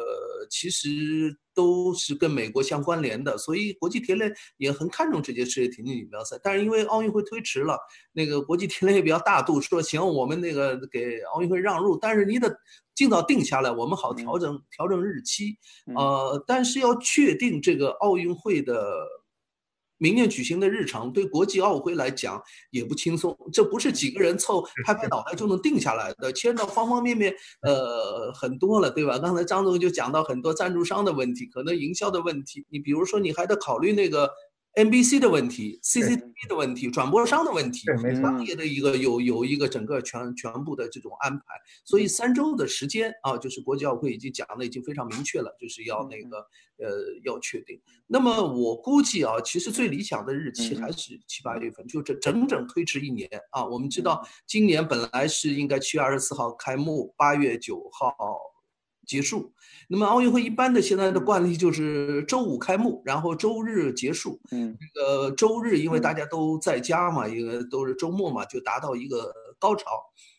其实。都是跟美国相关联的，所以国际田联也很看重这届世界田径锦标赛。但是因为奥运会推迟了，那个国际田联也比较大度，说行，我们那个给奥运会让路，但是你得尽早定下来，我们好调整调整日期。呃，但是要确定这个奥运会的明年举行的日程对国际奥委会来讲也不轻松，这不是几个人凑拍拍脑袋就能定下来的，牵到方方面面，呃，很多了，对吧？刚才张总就讲到很多赞助商的问题，可能营销的问题，你比如说你还得考虑那个。NBC 的问题，CCTV 的问题，转播商的问题，商业的一个有有一个整个全全部的这种安排，所以三周的时间啊，就是国际奥委会已经讲的已经非常明确了，就是要那个呃要确定。那么我估计啊，其实最理想的日期还是七八月份，就这整整推迟一年啊。我们知道今年本来是应该七月二十四号开幕，八月九号。结束，那么奥运会一般的现在的惯例就是周五开幕，然后周日结束。嗯，这个周日因为大家都在家嘛，因为都是周末嘛，就达到一个高潮，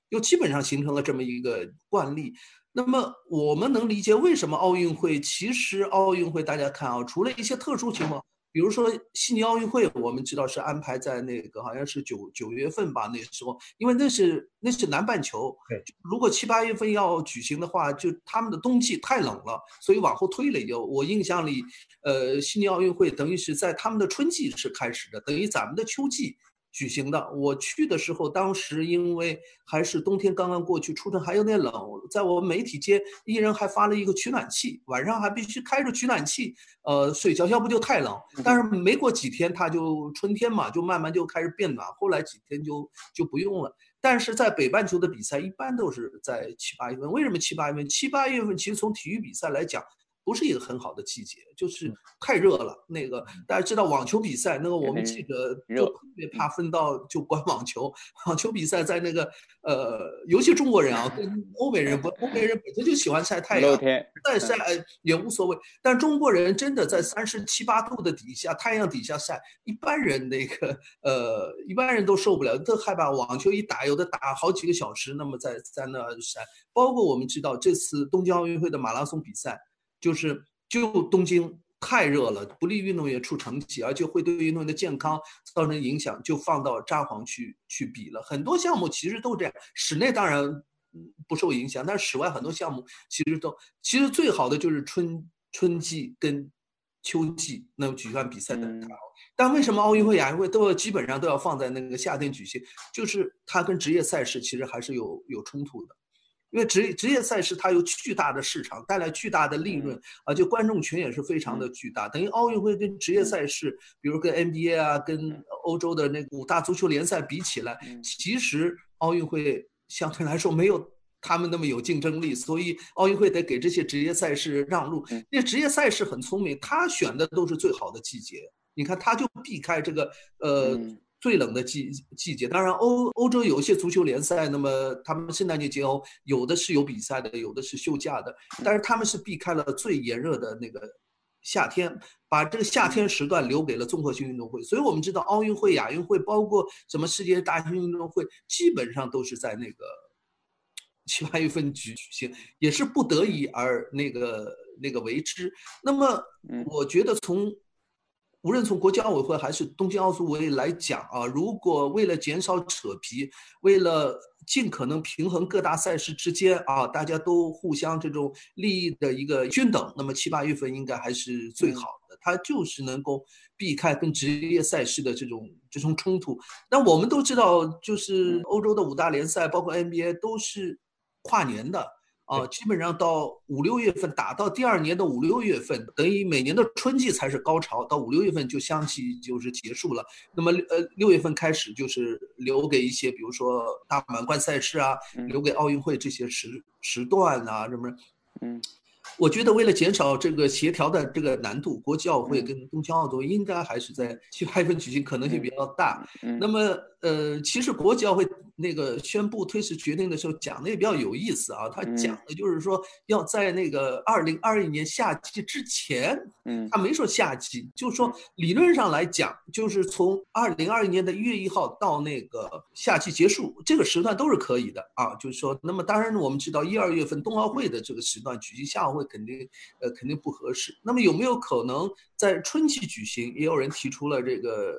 就基本上形成了这么一个惯例。那么我们能理解为什么奥运会？其实奥运会大家看啊，除了一些特殊情况。比如说悉尼奥运会，我们知道是安排在那个好像是九九月份吧，那时候，因为那是那是南半球，对，如果七八月份要举行的话，就他们的冬季太冷了，所以往后推了。有我印象里，呃，悉尼奥运会等于是在他们的春季是开始的，等于咱们的秋季。举行的，我去的时候，当时因为还是冬天刚刚过去，出城还有点冷，在我们媒体间，一人还发了一个取暖器，晚上还必须开着取暖器，呃，睡觉，要不就太冷。但是没过几天，它就春天嘛，就慢慢就开始变暖，后来几天就就不用了。但是在北半球的比赛一般都是在七八月份，为什么七八月份？七八月份其实从体育比赛来讲。不是一个很好的季节，就是太热了。那个大家知道网球比赛，那个我们记者就特别怕分到就管网球。网球比赛在那个呃，尤其中国人啊，跟 欧美人不，欧美人本身就喜欢晒太阳，再晒也无所谓。但中国人真的在三十七八度的底下，太阳底下晒，一般人那个呃，一般人都受不了，都害怕。网球一打，有的打好几个小时，那么在在那晒。包括我们知道这次东京奥运会的马拉松比赛。就是就东京太热了，不利运动员出成绩，而且会对运动员的健康造成影响，就放到札幌去去比了。很多项目其实都这样，室内当然不受影响，但是室外很多项目其实都其实最好的就是春春季跟秋季那么举办比赛的。但为什么奥运会、亚运会都要基本上都要放在那个夏天举行？就是它跟职业赛事其实还是有有冲突的。因为职职业赛事它有巨大的市场，带来巨大的利润，而且观众群也是非常的巨大。等于奥运会跟职业赛事，比如跟 NBA 啊，跟欧洲的那五大足球联赛比起来，其实奥运会相对来说没有他们那么有竞争力，所以奥运会得给这些职业赛事让路。那职业赛事很聪明，他选的都是最好的季节，你看他就避开这个呃。最冷的季季节，当然欧欧洲有一些足球联赛，那么他们圣诞节节后有的是有比赛的，有的是休假的，但是他们是避开了最炎热的那个夏天，把这个夏天时段留给了综合性运动会。所以我们知道奥运会、亚运会，包括什么世界大型运动会，基本上都是在那个七八月份举行，也是不得已而那个那个为之。那么我觉得从无论从国际奥委会还是东京奥组委来讲啊，如果为了减少扯皮，为了尽可能平衡各大赛事之间啊，大家都互相这种利益的一个均等，那么七八月份应该还是最好的，它就是能够避开跟职业赛事的这种这种冲突。那我们都知道，就是欧洲的五大联赛，包括 NBA 都是跨年的。啊，基本上到五六月份打到第二年的五六月份，等于每年的春季才是高潮，到五六月份就相继就是结束了。那么呃六月份开始就是留给一些，比如说大满贯赛事啊，留给奥运会这些时时段啊什么，嗯。我觉得为了减少这个协调的这个难度，国际奥委会跟东京奥组委应该还是在 七八月份举行，可能性比较大。那么，呃，其实国际奥会那个宣布推迟决定的时候讲的也比较有意思啊，他讲的就是说要在那个二零二一年夏季之前，嗯，他没说夏季，就是说理论上来讲，就是从二零二一年的一月一号到那个夏季结束这个时段都是可以的啊，就是说，那么当然我们知道一二月份冬奥会的这个时段举行夏奥会。肯定，呃，肯定不合适。那么有没有可能在春季举行？也有人提出了这个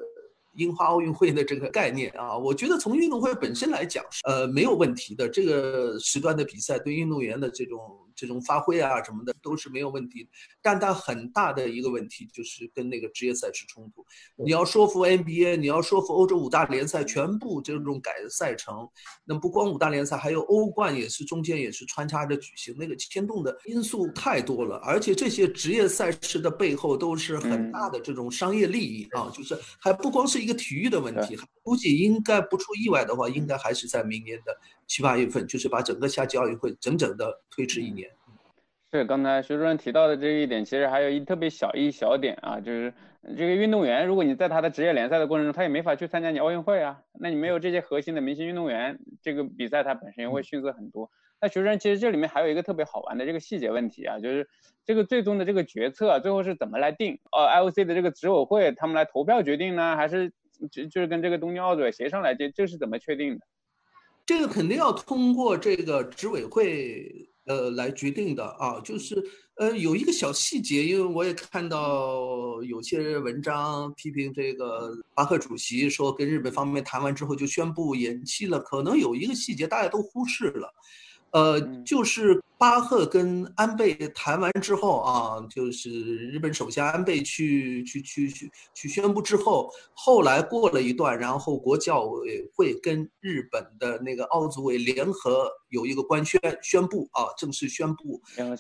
樱花奥运会的这个概念啊。我觉得从运动会本身来讲，呃，没有问题的。这个时段的比赛对运动员的这种。这种发挥啊什么的都是没有问题，但它很大的一个问题就是跟那个职业赛事冲突。你要说服 NBA，你要说服欧洲五大联赛全部这种改赛程，那不光五大联赛，还有欧冠也是中间也是穿插着举行，那个牵动的因素太多了，而且这些职业赛事的背后都是很大的这种商业利益啊，就是还不光是一个体育的问题，估计应该不出意外的话，应该还是在明年的。七八月份就是把整个夏季奥运会整整的推迟一年。是刚才徐主任提到的这一点，其实还有一特别小一小点啊，就是这个运动员，如果你在他的职业联赛的过程中，他也没法去参加你奥运会啊，那你没有这些核心的明星运动员，这个比赛它本身也会逊色很多。那徐主任，其实这里面还有一个特别好玩的这个细节问题啊，就是这个最终的这个决策最后是怎么来定？呃，IOC 的这个执委会他们来投票决定呢，还是就就是跟这个东京奥组委协商来这？这是怎么确定的？这个肯定要通过这个执委会呃来决定的啊，就是呃有一个小细节，因为我也看到有些文章批评这个巴赫主席说跟日本方面谈完之后就宣布延期了，可能有一个细节大家都忽视了。呃，就是巴赫跟安倍谈完之后啊，就是日本首相安倍去去去去去宣布之后，后来过了一段，然后国际奥委会跟日本的那个奥组委联合有一个官宣宣布啊，正式宣布，呃，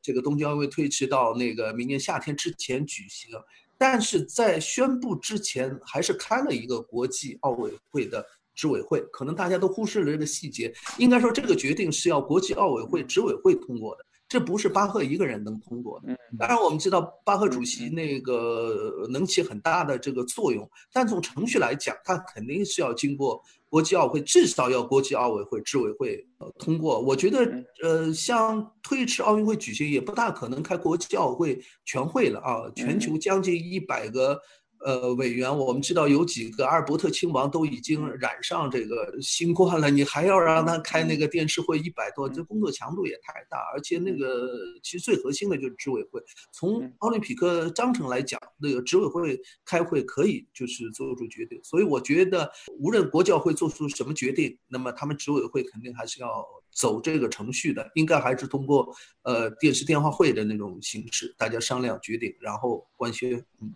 这个东京奥运会推迟到那个明年夏天之前举行，但是在宣布之前还是开了一个国际奥委会的。执委会可能大家都忽视了这个细节，应该说这个决定是要国际奥委会执委会通过的，这不是巴赫一个人能通过的。当然我们知道巴赫主席那个能起很大的这个作用，但从程序来讲，他肯定是要经过国际奥委会，至少要国际奥委会执委会呃通过。我觉得呃，像推迟奥运会举行，也不大可能开国际奥委会全会了啊，全球将近一百个。呃，委员，我们知道有几个阿尔伯特亲王都已经染上这个新冠了，你还要让他开那个电视会一百多，这工作强度也太大。而且那个其实最核心的就是执委会。从奥林匹克章程来讲，那个执委会开会可以就是做出决定。所以我觉得，无论国教会做出什么决定，那么他们执委会肯定还是要走这个程序的，应该还是通过呃电视电话会的那种形式，大家商量决定，然后官宣。嗯。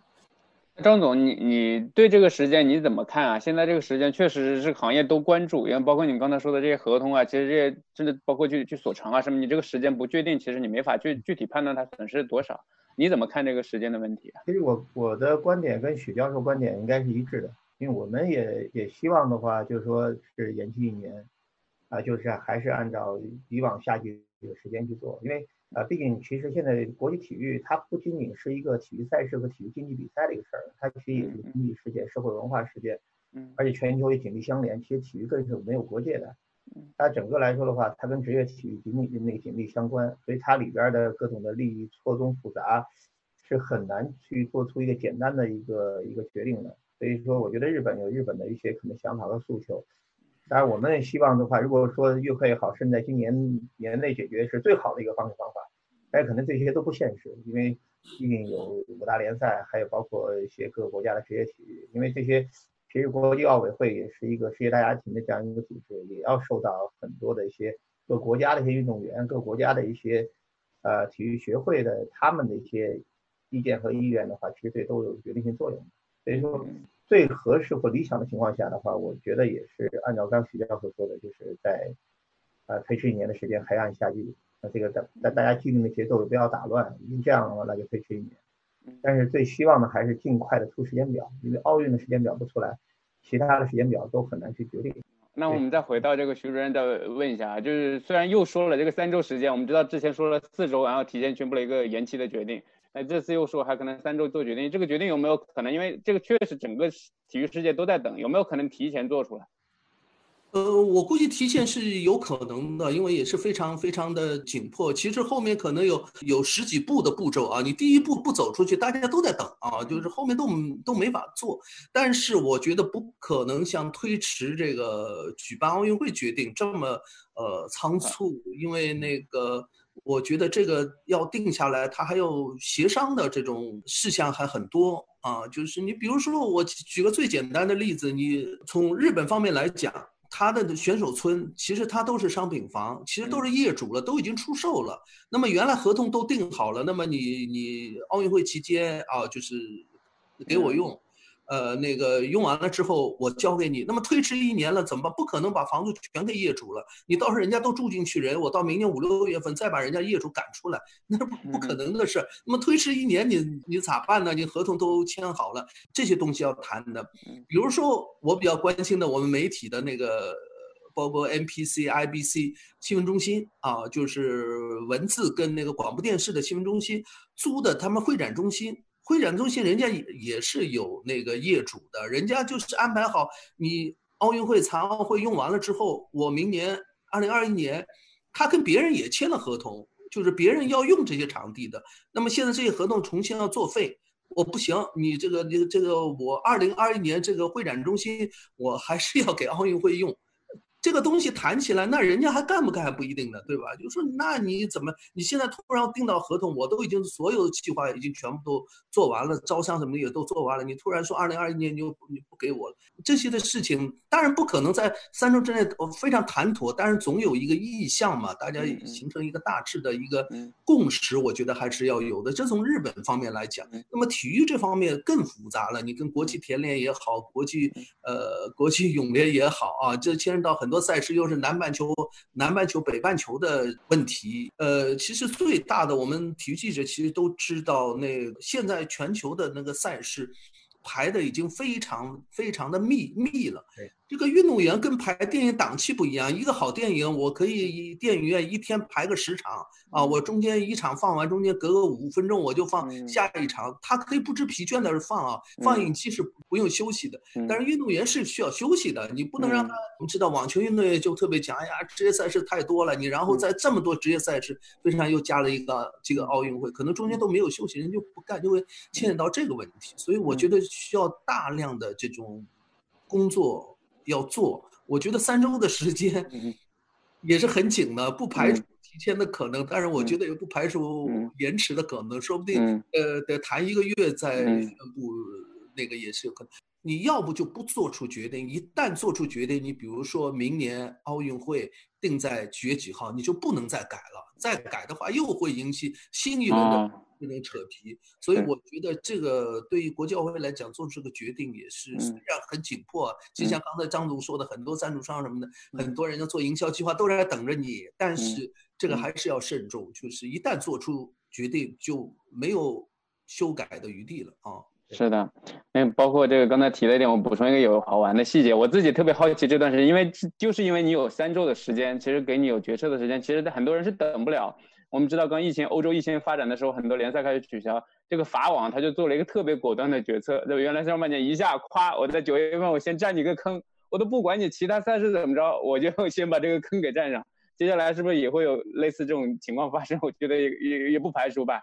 张总，你你对这个时间你怎么看啊？现在这个时间确实是行业都关注，因为包括你刚才说的这些合同啊，其实这些真的包括去去所长啊什么，你这个时间不确定，其实你没法具具体判断它损失多少。你怎么看这个时间的问题啊？其实我我的观点跟许教授观点应该是一致的，因为我们也也希望的话，就是说是延期一年，啊，就是还是按照以往夏季这个时间去做，因为。啊，毕竟其实现在国际体育它不仅仅是一个体育赛事和体育竞技比赛的一个事儿，它其实也是经济事件、社会文化事件，嗯，而且全球也紧密相连。其实体育更是没有国界的，它整个来说的话，它跟职业体育紧密那个紧密相关，所以它里边的各种的利益错综复杂，是很难去做出一个简单的一个一个决定的。所以说，我觉得日本有日本的一些可能想法和诉求。当然，我们也希望的话，如果说运会好，甚至在今年年内解决是最好的一个方式方法。但是可能这些都不现实，因为毕竟有五大联赛，还有包括一些各个国家的职业体育。因为这些其实国际奥委会也是一个世界大家庭的这样一个组织，也要受到很多的一些各国家的一些运动员、各国家的一些呃体育学会的他们的一些意见和意愿的话，其实对都有决定性作用。所以说。最合适或理想的情况下的话，我觉得也是按照刚徐教授说的，就是在呃推迟一年的时间，还按夏季，那这个大大大家既定的节奏不要打乱，因为这样的话那就推迟一年。但是最希望的还是尽快的出时间表，因为奥运的时间表不出来，其他的时间表都很难去决定。那我们再回到这个徐主任，再问一下啊，就是虽然又说了这个三周时间，我们知道之前说了四周，然后提前宣布了一个延期的决定。那这次又说还可能三周做决定，这个决定有没有可能？因为这个确实整个体育世界都在等，有没有可能提前做出来？呃，我估计提前是有可能的，因为也是非常非常的紧迫。其实后面可能有有十几步的步骤啊，你第一步不走出去，大家都在等啊，就是后面都都没法做。但是我觉得不可能像推迟这个举办奥运会决定这么呃仓促，因为那个。我觉得这个要定下来，它还有协商的这种事项还很多啊。就是你比如说，我举个最简单的例子，你从日本方面来讲，他的选手村其实它都是商品房，其实都是业主了，都已经出售了。那么原来合同都定好了，那么你你奥运会期间啊，就是给我用。呃，那个用完了之后我交给你，那么推迟一年了怎么办？不可能把房子全给业主了，你到时候人家都住进去人，我到明年五六月份再把人家业主赶出来，那不不可能的事。那么推迟一年，你你咋办呢？你合同都签好了，这些东西要谈的。比如说我比较关心的，我们媒体的那个，包括 NPC、IBC 新闻中心啊，就是文字跟那个广播电视的新闻中心租的他们会展中心。会展中心人家也也是有那个业主的，人家就是安排好你奥运会、残奥会用完了之后，我明年二零二一年，他跟别人也签了合同，就是别人要用这些场地的。那么现在这些合同重新要作废，我不行，你这个、这个、这个，我二零二一年这个会展中心，我还是要给奥运会用。这个东西谈起来，那人家还干不干还不一定呢，对吧？就说那你怎么，你现在突然订到合同，我都已经所有的计划已经全部都做完了，招商什么的也都做完了，你突然说二零二一年你又你不给我了，这些的事情当然不可能在三周之内非常谈妥，但是总有一个意向嘛，大家形成一个大致的一个共识，我觉得还是要有的。这从日本方面来讲，那么体育这方面更复杂了，你跟国际田联也好，国际呃国际泳联也好啊，这牵涉到很。很多赛事又是南半球、南半球、北半球的问题。呃，其实最大的，我们体育记者其实都知道，那现在全球的那个赛事排的已经非常非常的密密了。这个运动员跟排电影档期不一样，一个好电影我可以电影院一天排个十场啊，我中间一场放完，中间隔个五分钟我就放下一场，他可以不知疲倦的放啊，放映机是不用休息的。但是运动员是需要休息的，你不能让他。我们知道网球运动员就特别强，哎呀，职业赛事太多了，你然后在这么多职业赛事，非常又加了一个这个奥运会，可能中间都没有休息，人就不干，就会牵扯到这个问题。所以我觉得需要大量的这种工作。要做，我觉得三周的时间也是很紧的，不排除提前的可能，但是我觉得也不排除延迟的可能，说不定呃得谈一个月再宣布，那个也是有可能。你要不就不做出决定，一旦做出决定，你比如说明年奥运会定在几月几号，你就不能再改了，再改的话又会引起新一轮的。那种扯皮，所以我觉得这个对于国际奥委会来讲做出这个决定也是虽然很紧迫，就像刚才张总说的，很多赞助商什么的，很多人要做营销计划都在等着你，但是这个还是要慎重，就是一旦做出决定就没有修改的余地了啊。是的，嗯，包括这个刚才提了一点，我补充一个有好玩的细节，我自己特别好奇这段时间，因为就是因为你有三周的时间，其实给你有决策的时间，其实很多人是等不了。我们知道，刚疫情，欧洲疫情发展的时候，很多联赛开始取消。这个法网他就做了一个特别果断的决策，对原来上半年一下，夸我在九月份我先占你个坑，我都不管你其他赛事怎么着，我就 先把这个坑给占上。接下来是不是也会有类似这种情况发生？我觉得也也也不排除吧。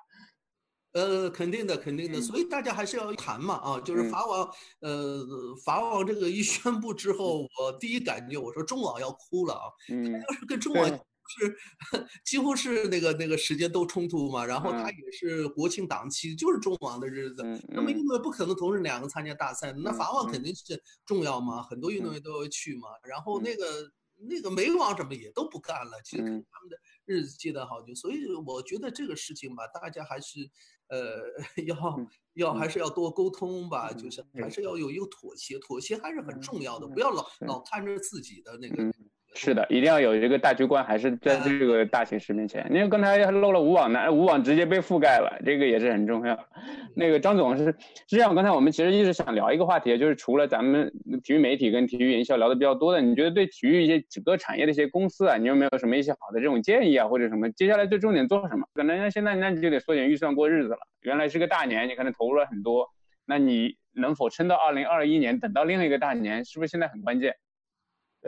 呃，肯定的，肯定的。所以大家还是要谈嘛，啊，就是法网，呃，法网这个一宣布之后，我第一感觉我说中网要哭了啊，他要是跟中网。是 几乎是那个那个时间都冲突嘛，然后他也是国庆档期，就是中网的日子，那么运动员不可能同时两个参加大赛，那法网肯。定是重要嘛，很多运动员都要去嘛，然后那个那个美网什么也都不干了，其实他们的日子记得好久，所以我觉得这个事情吧，大家还是呃 要要还是要多沟通吧，就是还是要有一个妥协，妥协还是很重要的，不要老老看着自己的那个。是的，一定要有一个大局观，还是在这个大形势面前。因为刚才漏了五网呢，五网直接被覆盖了，这个也是很重要。那个张总是是这样，刚才我们其实一直想聊一个话题，就是除了咱们体育媒体跟体育营销聊的比较多的，你觉得对体育一些整个产业的一些公司啊，你有没有什么一些好的这种建议啊，或者什么？接下来最重点做什么？可能现在那你就得缩减预算过日子了。原来是个大年，你可能投入了很多，那你能否撑到二零二一年，等到另一个大年，是不是现在很关键？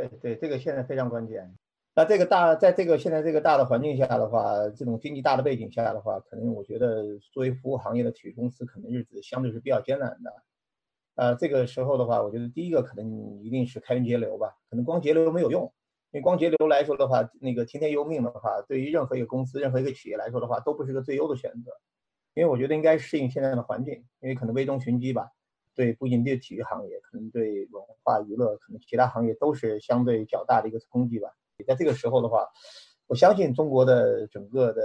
对对，这个现在非常关键。那这个大，在这个现在这个大的环境下的话，这种经济大的背景下的话，可能我觉得作为服务行业的体育公司，可能日子相对是比较艰难的。呃，这个时候的话，我觉得第一个可能一定是开源节流吧。可能光节流没有用，因为光节流来说的话，那个听天由命的话，对于任何一个公司、任何一个企业来说的话，都不是个最优的选择。因为我觉得应该适应现在的环境，因为可能危中寻机吧。对不仅对体育行业，可能对文化娱乐，可能其他行业都是相对较大的一个冲击吧。在这个时候的话，我相信中国的整个的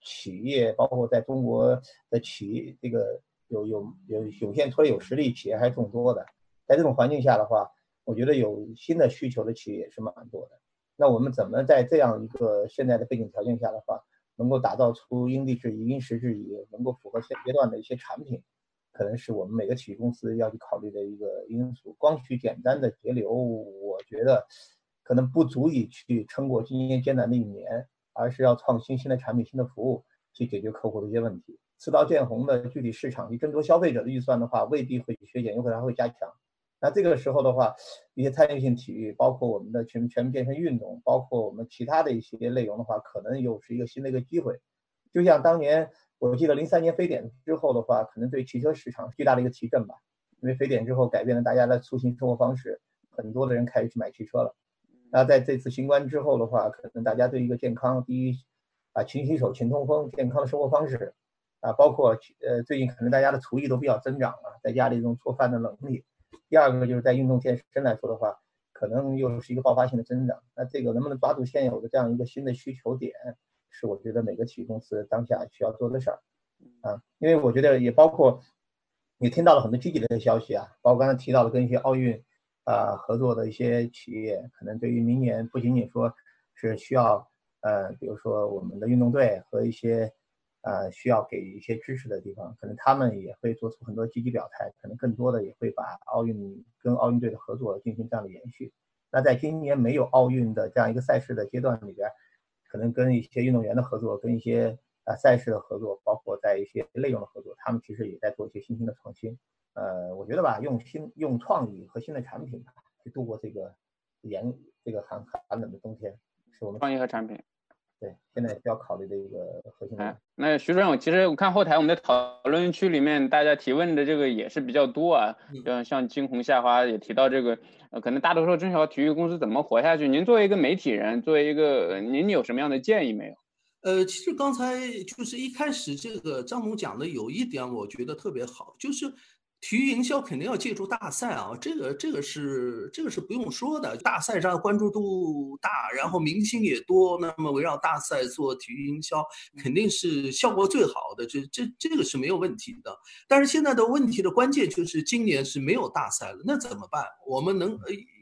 企业，包括在中国的企业，这个有有有有限除了有实力企业还是众多的。在这种环境下的话，我觉得有新的需求的企业也是蛮多的。那我们怎么在这样一个现在的背景条件下的话，能够打造出因地制宜、因时制宜，能够符合现阶段的一些产品，可能是我们每个体育公司要去考虑的一个因素。光去简单的节流，我觉得。可能不足以去撑过今年艰难的一年，而是要创新新的产品、新的服务，去解决客户的一些问题。刺刀见红的具体市场去争夺消费者的预算的话，未必会削减，有可能还会加强。那这个时候的话，一些参与性体育，包括我们的全全民健身运动，包括我们其他的一些内容的话，可能又是一个新的一个机会。就像当年我记得零三年非典之后的话，可能对汽车市场巨大的一个提振吧，因为非典之后改变了大家的出行生活方式，很多的人开始去买汽车了。那在这次新冠之后的话，可能大家对一个健康，第一，啊，勤洗手、勤通风，健康的生活方式，啊，包括呃，最近可能大家的厨艺都比较增长了，在家里这种做饭的能力。第二个就是在运动健身来说的话，可能又是一个爆发性的增长。那这个能不能抓住现有的这样一个新的需求点，是我觉得每个体育公司当下需要做的事儿。啊，因为我觉得也包括，也听到了很多积极的消息啊，包括刚才提到的跟一些奥运。啊，合作的一些企业可能对于明年不仅仅说是需要，呃，比如说我们的运动队和一些，呃，需要给一些支持的地方，可能他们也会做出很多积极表态，可能更多的也会把奥运跟奥运队的合作进行这样的延续。那在今年没有奥运的这样一个赛事的阶段里边，可能跟一些运动员的合作，跟一些啊赛事的合作，包括在一些内容的合作，他们其实也在做一些新兴的创新。呃，我觉得吧，用新用创意和新的产品去度过这个严这个寒寒冷的冬天，是我们创意和产品对现在需要考虑的一个核心。哎，那徐主任，其实我看后台我们的讨论区里面，大家提问的这个也是比较多啊，像像惊鸿夏花也提到这个，呃，可能大多数中小体育公司怎么活下去？您作为一个媒体人，作为一个您有什么样的建议没有？呃，其实刚才就是一开始这个张总讲的有一点，我觉得特别好，就是。体育营销肯定要借助大赛啊，这个这个是这个是不用说的。大赛上关注度大，然后明星也多，那么围绕大赛做体育营销肯定是效果最好的，这这这个是没有问题的。但是现在的问题的关键就是今年是没有大赛了，那怎么办？我们能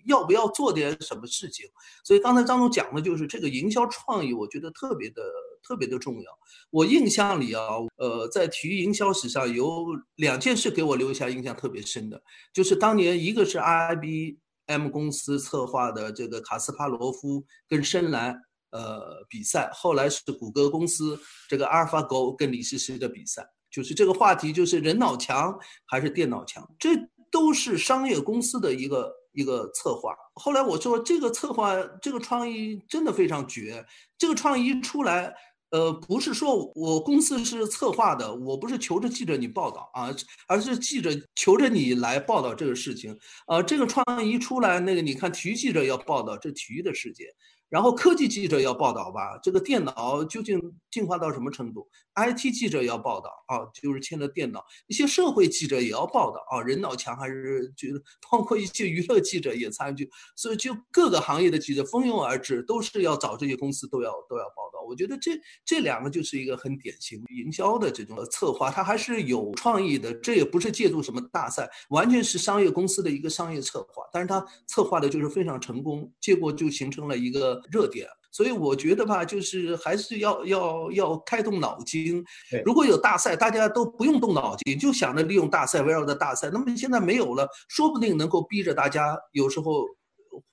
要不要做点什么事情？所以刚才张总讲的就是这个营销创意，我觉得特别的。特别的重要。我印象里啊，呃，在体育营销史上有两件事给我留下印象特别深的，就是当年一个是 IBM 公司策划的这个卡斯帕罗夫跟深蓝呃比赛，后来是谷歌公司这个阿尔法狗跟李世石的比赛，就是这个话题就是人脑强还是电脑强，这都是商业公司的一个一个策划。后来我说这个策划这个创意真的非常绝，这个创意一出来。呃，不是说我公司是策划的，我不是求着记者你报道啊，而是记者求着你来报道这个事情。呃，这个创意一出来，那个你看体育记者要报道这体育的世界。然后科技记者要报道吧，这个电脑究竟进化到什么程度？IT 记者要报道啊，就是牵着电脑。一些社会记者也要报道啊，人脑强还是就是包括一些娱乐记者也参与，所以就各个行业的记者蜂拥而至，都是要找这些公司都要都要报道。我觉得这这两个就是一个很典型营销的这种策划，它还是有创意的。这也不是借助什么大赛，完全是商业公司的一个商业策划，但是它策划的就是非常成功，结果就形成了一个。热点，所以我觉得吧，就是还是要要要开动脑筋。如果有大赛，大家都不用动脑筋，就想着利用大赛，围绕着大赛。那么现在没有了，说不定能够逼着大家有时候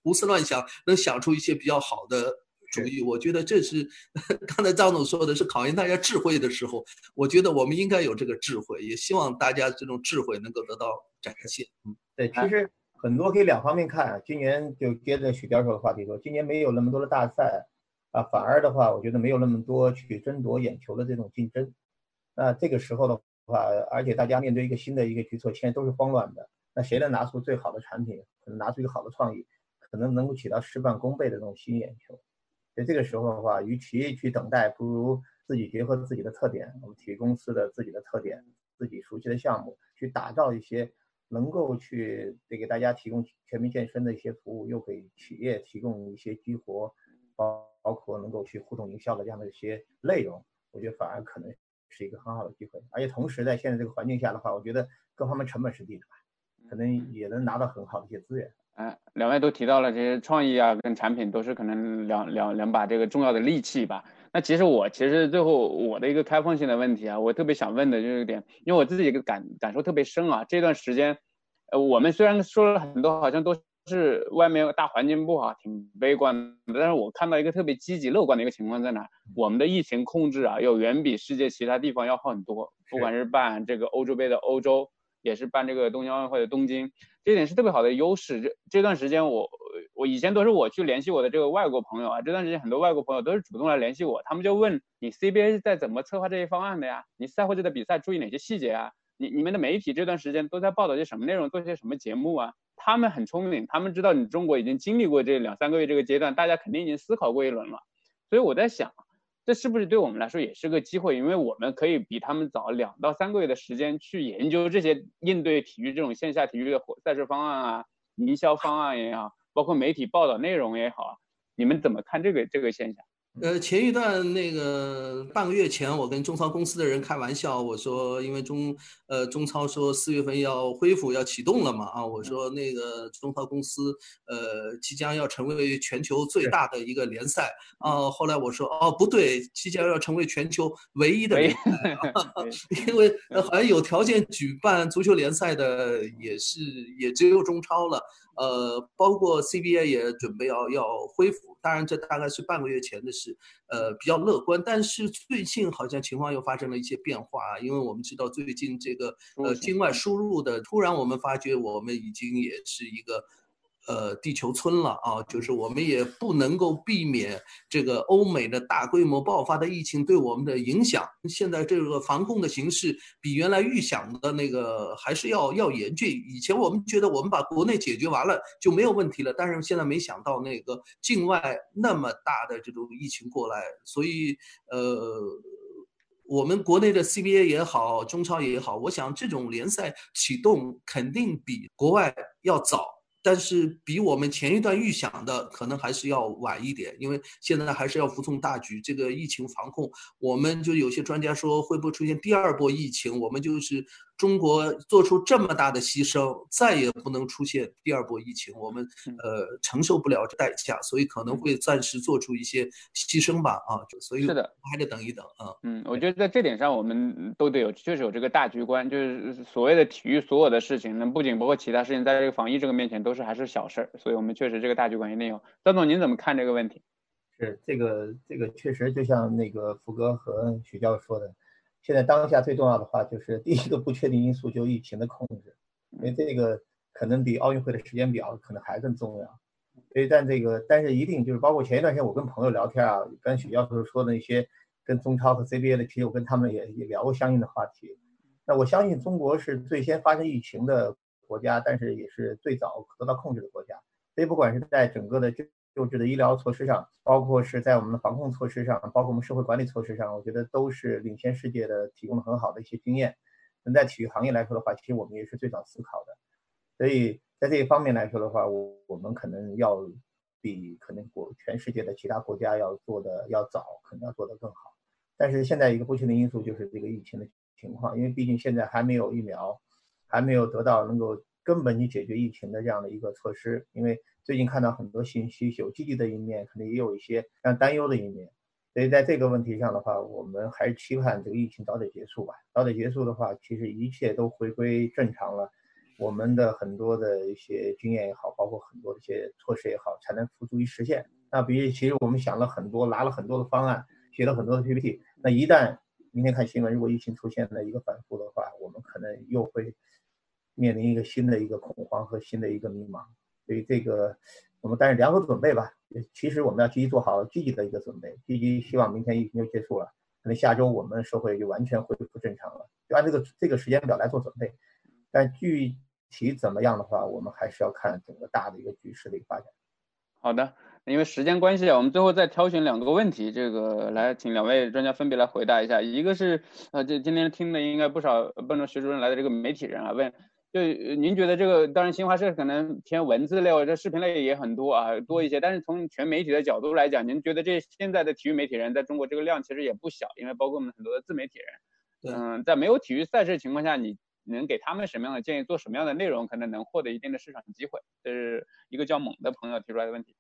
胡思乱想，能想出一些比较好的主意。我觉得这是刚才张总说的是考验大家智慧的时候。我觉得我们应该有这个智慧，也希望大家这种智慧能够得到展现。嗯，对，其实。很多可以两方面看，今年就接着许教授的话题说，今年没有那么多的大赛，啊，反而的话，我觉得没有那么多去争夺眼球的这种竞争。那这个时候的话，而且大家面对一个新的一个举措，现在都是慌乱的。那谁能拿出最好的产品，能拿出一个好的创意，可能能够起到事半功倍的这种吸引眼球。所以这个时候的话，与其去等待，不如自己结合自己的特点，我们体育公司的自己的特点，自己熟悉的项目，去打造一些。能够去得给大家提供全民健身的一些服务，又给企业提供一些激活，包包括能够去互动营销的这样的一些内容，我觉得反而可能是一个很好的机会。而且同时在现在这个环境下的话，我觉得各方面成本是低的，可能也能拿到很好的一些资源。哎，两位都提到了这些创意啊，跟产品都是可能两两两把这个重要的利器吧。那其实我其实最后我的一个开放性的问题啊，我特别想问的就是一点，因为我自己一个感感受特别深啊。这段时间，呃，我们虽然说了很多，好像都是外面大环境不好，挺悲观的，但是我看到一个特别积极乐观的一个情况在哪？我们的疫情控制啊，要远比世界其他地方要好很多。不管是办这个欧洲杯的欧洲，也是办这个东京奥运会的东京，这点是特别好的优势。这这段时间我。以前都是我去联系我的这个外国朋友啊，这段时间很多外国朋友都是主动来联系我，他们就问你 CBA 在怎么策划这些方案的呀？你赛后这的比赛注意哪些细节啊？你你们的媒体这段时间都在报道些什么内容，做些什么节目啊？他们很聪明，他们知道你中国已经经历过这两三个月这个阶段，大家肯定已经思考过一轮了。所以我在想，这是不是对我们来说也是个机会？因为我们可以比他们早两到三个月的时间去研究这些应对体育这种线下体育的赛事方案啊、营销方案也好。包括媒体报道内容也好，你们怎么看这个这个现象？呃，前一段那个半个月前，我跟中超公司的人开玩笑，我说，因为中呃中超说四月份要恢复要启动了嘛，啊，我说那个中超公司呃即将要成为全球最大的一个联赛啊，后来我说哦不对，即将要成为全球唯一的联赛，因为好像有条件举办足球联赛的也是也只有中超了。呃，包括 CBA 也准备要要恢复，当然这大概是半个月前的事，呃，比较乐观。但是最近好像情况又发生了一些变化，因为我们知道最近这个呃境外输入的，突然我们发觉我们已经也是一个。呃，地球村了啊，就是我们也不能够避免这个欧美的大规模爆发的疫情对我们的影响。现在这个防控的形势比原来预想的那个还是要要严峻。以前我们觉得我们把国内解决完了就没有问题了，但是现在没想到那个境外那么大的这种疫情过来，所以呃，我们国内的 CBA 也好，中超也好，我想这种联赛启动肯定比国外要早。但是比我们前一段预想的可能还是要晚一点，因为现在还是要服从大局。这个疫情防控，我们就有些专家说会不会出现第二波疫情？我们就是。中国做出这么大的牺牲，再也不能出现第二波疫情，我们呃承受不了这代价，所以可能会暂时做出一些牺牲吧啊，所以是的，还得等一等啊。嗯，我觉得在这点上，我们都得有，确实有这个大局观，就是所谓的体育所有的事情，那不仅包括其他事情，在这个防疫这个面前都是还是小事儿，所以我们确实这个大局观一定有。张总，您怎么看这个问题？是这个这个确实就像那个福哥和许教授说的。现在当下最重要的话就是第一个不确定因素，就疫情的控制，因为这个可能比奥运会的时间表可能还更重要。所以，但这个但是一定就是包括前一段时间我跟朋友聊天啊，跟许教授说的那些跟中超和 CBA 的，其实我跟他们也也聊过相应的话题。那我相信中国是最先发生疫情的国家，但是也是最早得到控制的国家。所以，不管是在整个的就救治的医疗措施上，包括是在我们的防控措施上，包括我们社会管理措施上，我觉得都是领先世界的，提供了很好的一些经验。那在体育行业来说的话，其实我们也是最早思考的。所以在这一方面来说的话，我我们可能要比可能国全世界的其他国家要做的要早，可能要做得更好。但是现在一个不确定因素就是这个疫情的情况，因为毕竟现在还没有疫苗，还没有得到能够根本去解决疫情的这样的一个措施，因为。最近看到很多信息，有积极的一面，可能也有一些让担忧的一面。所以在这个问题上的话，我们还是期盼这个疫情早点结束吧。早点结束的话，其实一切都回归正常了，我们的很多的一些经验也好，包括很多的一些措施也好，才能付诸于实现。那比如，其实我们想了很多，拿了很多的方案，写了很多的 PPT。那一旦明天看新闻，如果疫情出现了一个反复的话，我们可能又会面临一个新的一个恐慌和新的一个迷茫。所以这个，我们但是良好准备吧。其实我们要积极做好积极的一个准备，积极希望明天疫情就结束了，可能下周我们社会就完全恢复正常了，就按这个这个时间表来做准备。但具体怎么样的话，我们还是要看整个大的一个局势的一个发展。好的，因为时间关系啊，我们最后再挑选两个问题，这个来请两位专家分别来回答一下。一个是，呃，这今天听的应该不少奔着徐主任来的这个媒体人啊，问。就您觉得这个，当然新华社可能偏文字类或者视频类也很多啊，多一些。但是从全媒体的角度来讲，您觉得这现在的体育媒体人在中国这个量其实也不小，因为包括我们很多的自媒体人。嗯，在没有体育赛事情况下，你能给他们什么样的建议？做什么样的内容可能能获得一定的市场机会？这是一个叫猛的朋友提出来的问题。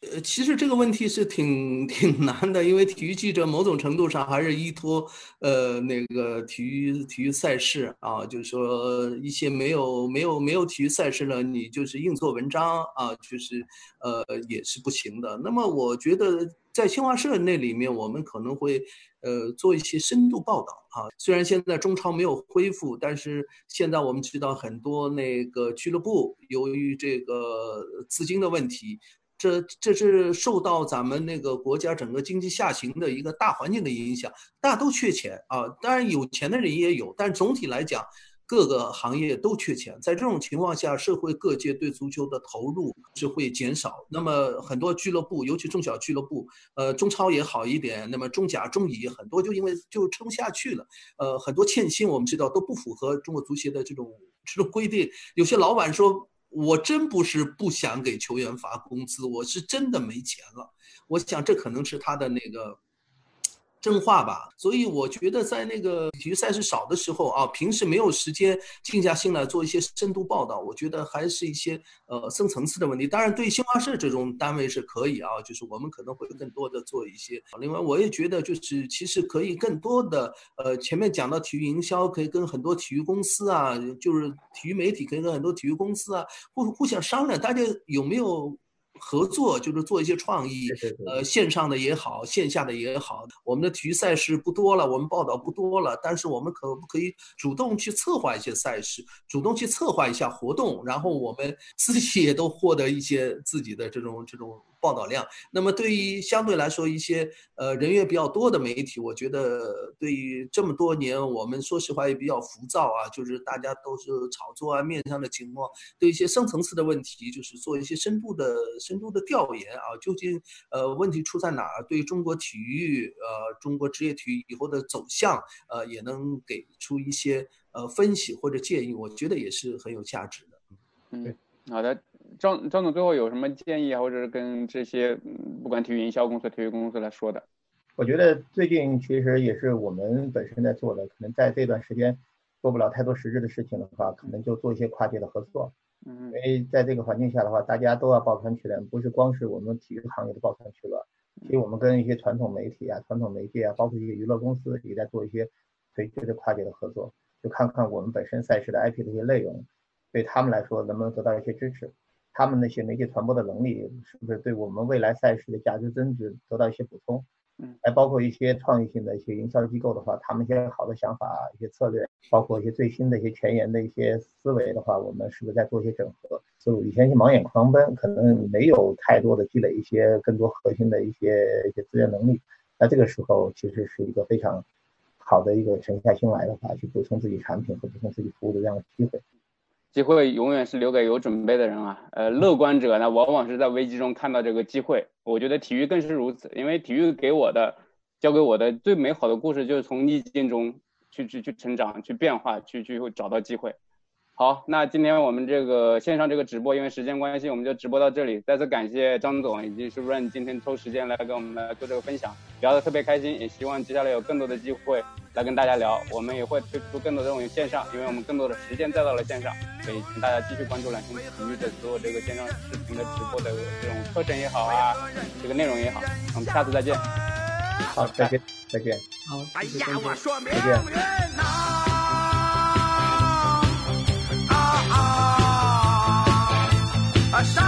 呃，其实这个问题是挺 挺难的，因为体育记者某种程度上还是依托呃那个体育体育赛事啊，就是说一些没有没有没有体育赛事了，你就是硬做文章啊，就是呃也是不行的。那么我觉得在新华社那里面，我们可能会呃做一些深度报道啊。虽然现在中超没有恢复，但是现在我们知道很多那个俱乐部由于这个资金的问题。这这是受到咱们那个国家整个经济下行的一个大环境的影响，大家都缺钱啊。当然有钱的人也有，但总体来讲，各个行业都缺钱。在这种情况下，社会各界对足球的投入是会减少。那么很多俱乐部，尤其中小俱乐部，呃，中超也好一点，那么中甲、中乙很多就因为就撑不下去了。呃，很多欠薪，我们知道都不符合中国足协的这种这种规定。有些老板说。我真不是不想给球员发工资，我是真的没钱了。我想这可能是他的那个。真话吧，所以我觉得在那个体育赛事少的时候啊，平时没有时间静下心来做一些深度报道，我觉得还是一些呃深层次的问题。当然，对新华社这种单位是可以啊，就是我们可能会更多的做一些。另外，我也觉得就是其实可以更多的呃前面讲到体育营销，可以跟很多体育公司啊，就是体育媒体可以跟很多体育公司啊互互相商量，大家有没有？合作就是做一些创意，呃，线上的也好，线下的也好。我们的体育赛事不多了，我们报道不多了，但是我们可不可以主动去策划一些赛事，主动去策划一下活动，然后我们自己也都获得一些自己的这种这种。报道量，那么对于相对来说一些呃人员比较多的媒体，我觉得对于这么多年，我们说实话也比较浮躁啊，就是大家都是炒作啊，面上的情况，对一些深层次的问题，就是做一些深度的深度的调研啊，究竟呃问题出在哪儿？对中国体育呃中国职业体育以后的走向呃也能给出一些呃分析或者建议，我觉得也是很有价值的。嗯，好的。张张总最后有什么建议啊，或者是跟这些不管体育营销公司、体育公司来说的？我觉得最近其实也是我们本身在做的，可能在这段时间做不了太多实质的事情的话，可能就做一些跨界的合作。嗯，因为在这个环境下的话，大家都要抱团取暖，不是光是我们体育行业的抱团取暖，其实我们跟一些传统媒体啊、传统媒介啊，包括一些娱乐公司也在做一些垂直的跨界的合作，就看看我们本身赛事的 IP 的一些内容，对他们来说能不能得到一些支持。他们那些媒介传播的能力，是不是对我们未来赛事的价值增值得到一些补充？嗯，还包括一些创意性的一些营销机构的话，他们一些好的想法、一些策略，包括一些最新的一些前沿的一些思维的话，我们是不是在做一些整合思路？以前是盲眼狂奔，可能没有太多的积累一些更多核心的一些一些资源能力。那这个时候其实是一个非常好的一个沉下心来的话，去补充自己产品和补充自己服务的这样的机会。机会永远是留给有准备的人啊！呃，乐观者呢，往往是在危机中看到这个机会。我觉得体育更是如此，因为体育给我的、教给我的最美好的故事，就是从逆境中去去去成长、去变化、去去找到机会。好，那今天我们这个线上这个直播，因为时间关系，我们就直播到这里。再次感谢张总以及 Run 今天抽时间来跟我们来做这个分享，聊得特别开心。也希望接下来有更多的机会来跟大家聊，我们也会推出更多这种线上，因为我们更多的时间再到了线上，所以请大家继续关注蓝星体育的所有这个线上视频的直播的这种课程也好啊，这个内容也好。我们下次再见。好，再见，再见。好，哎呀，我说再见。上村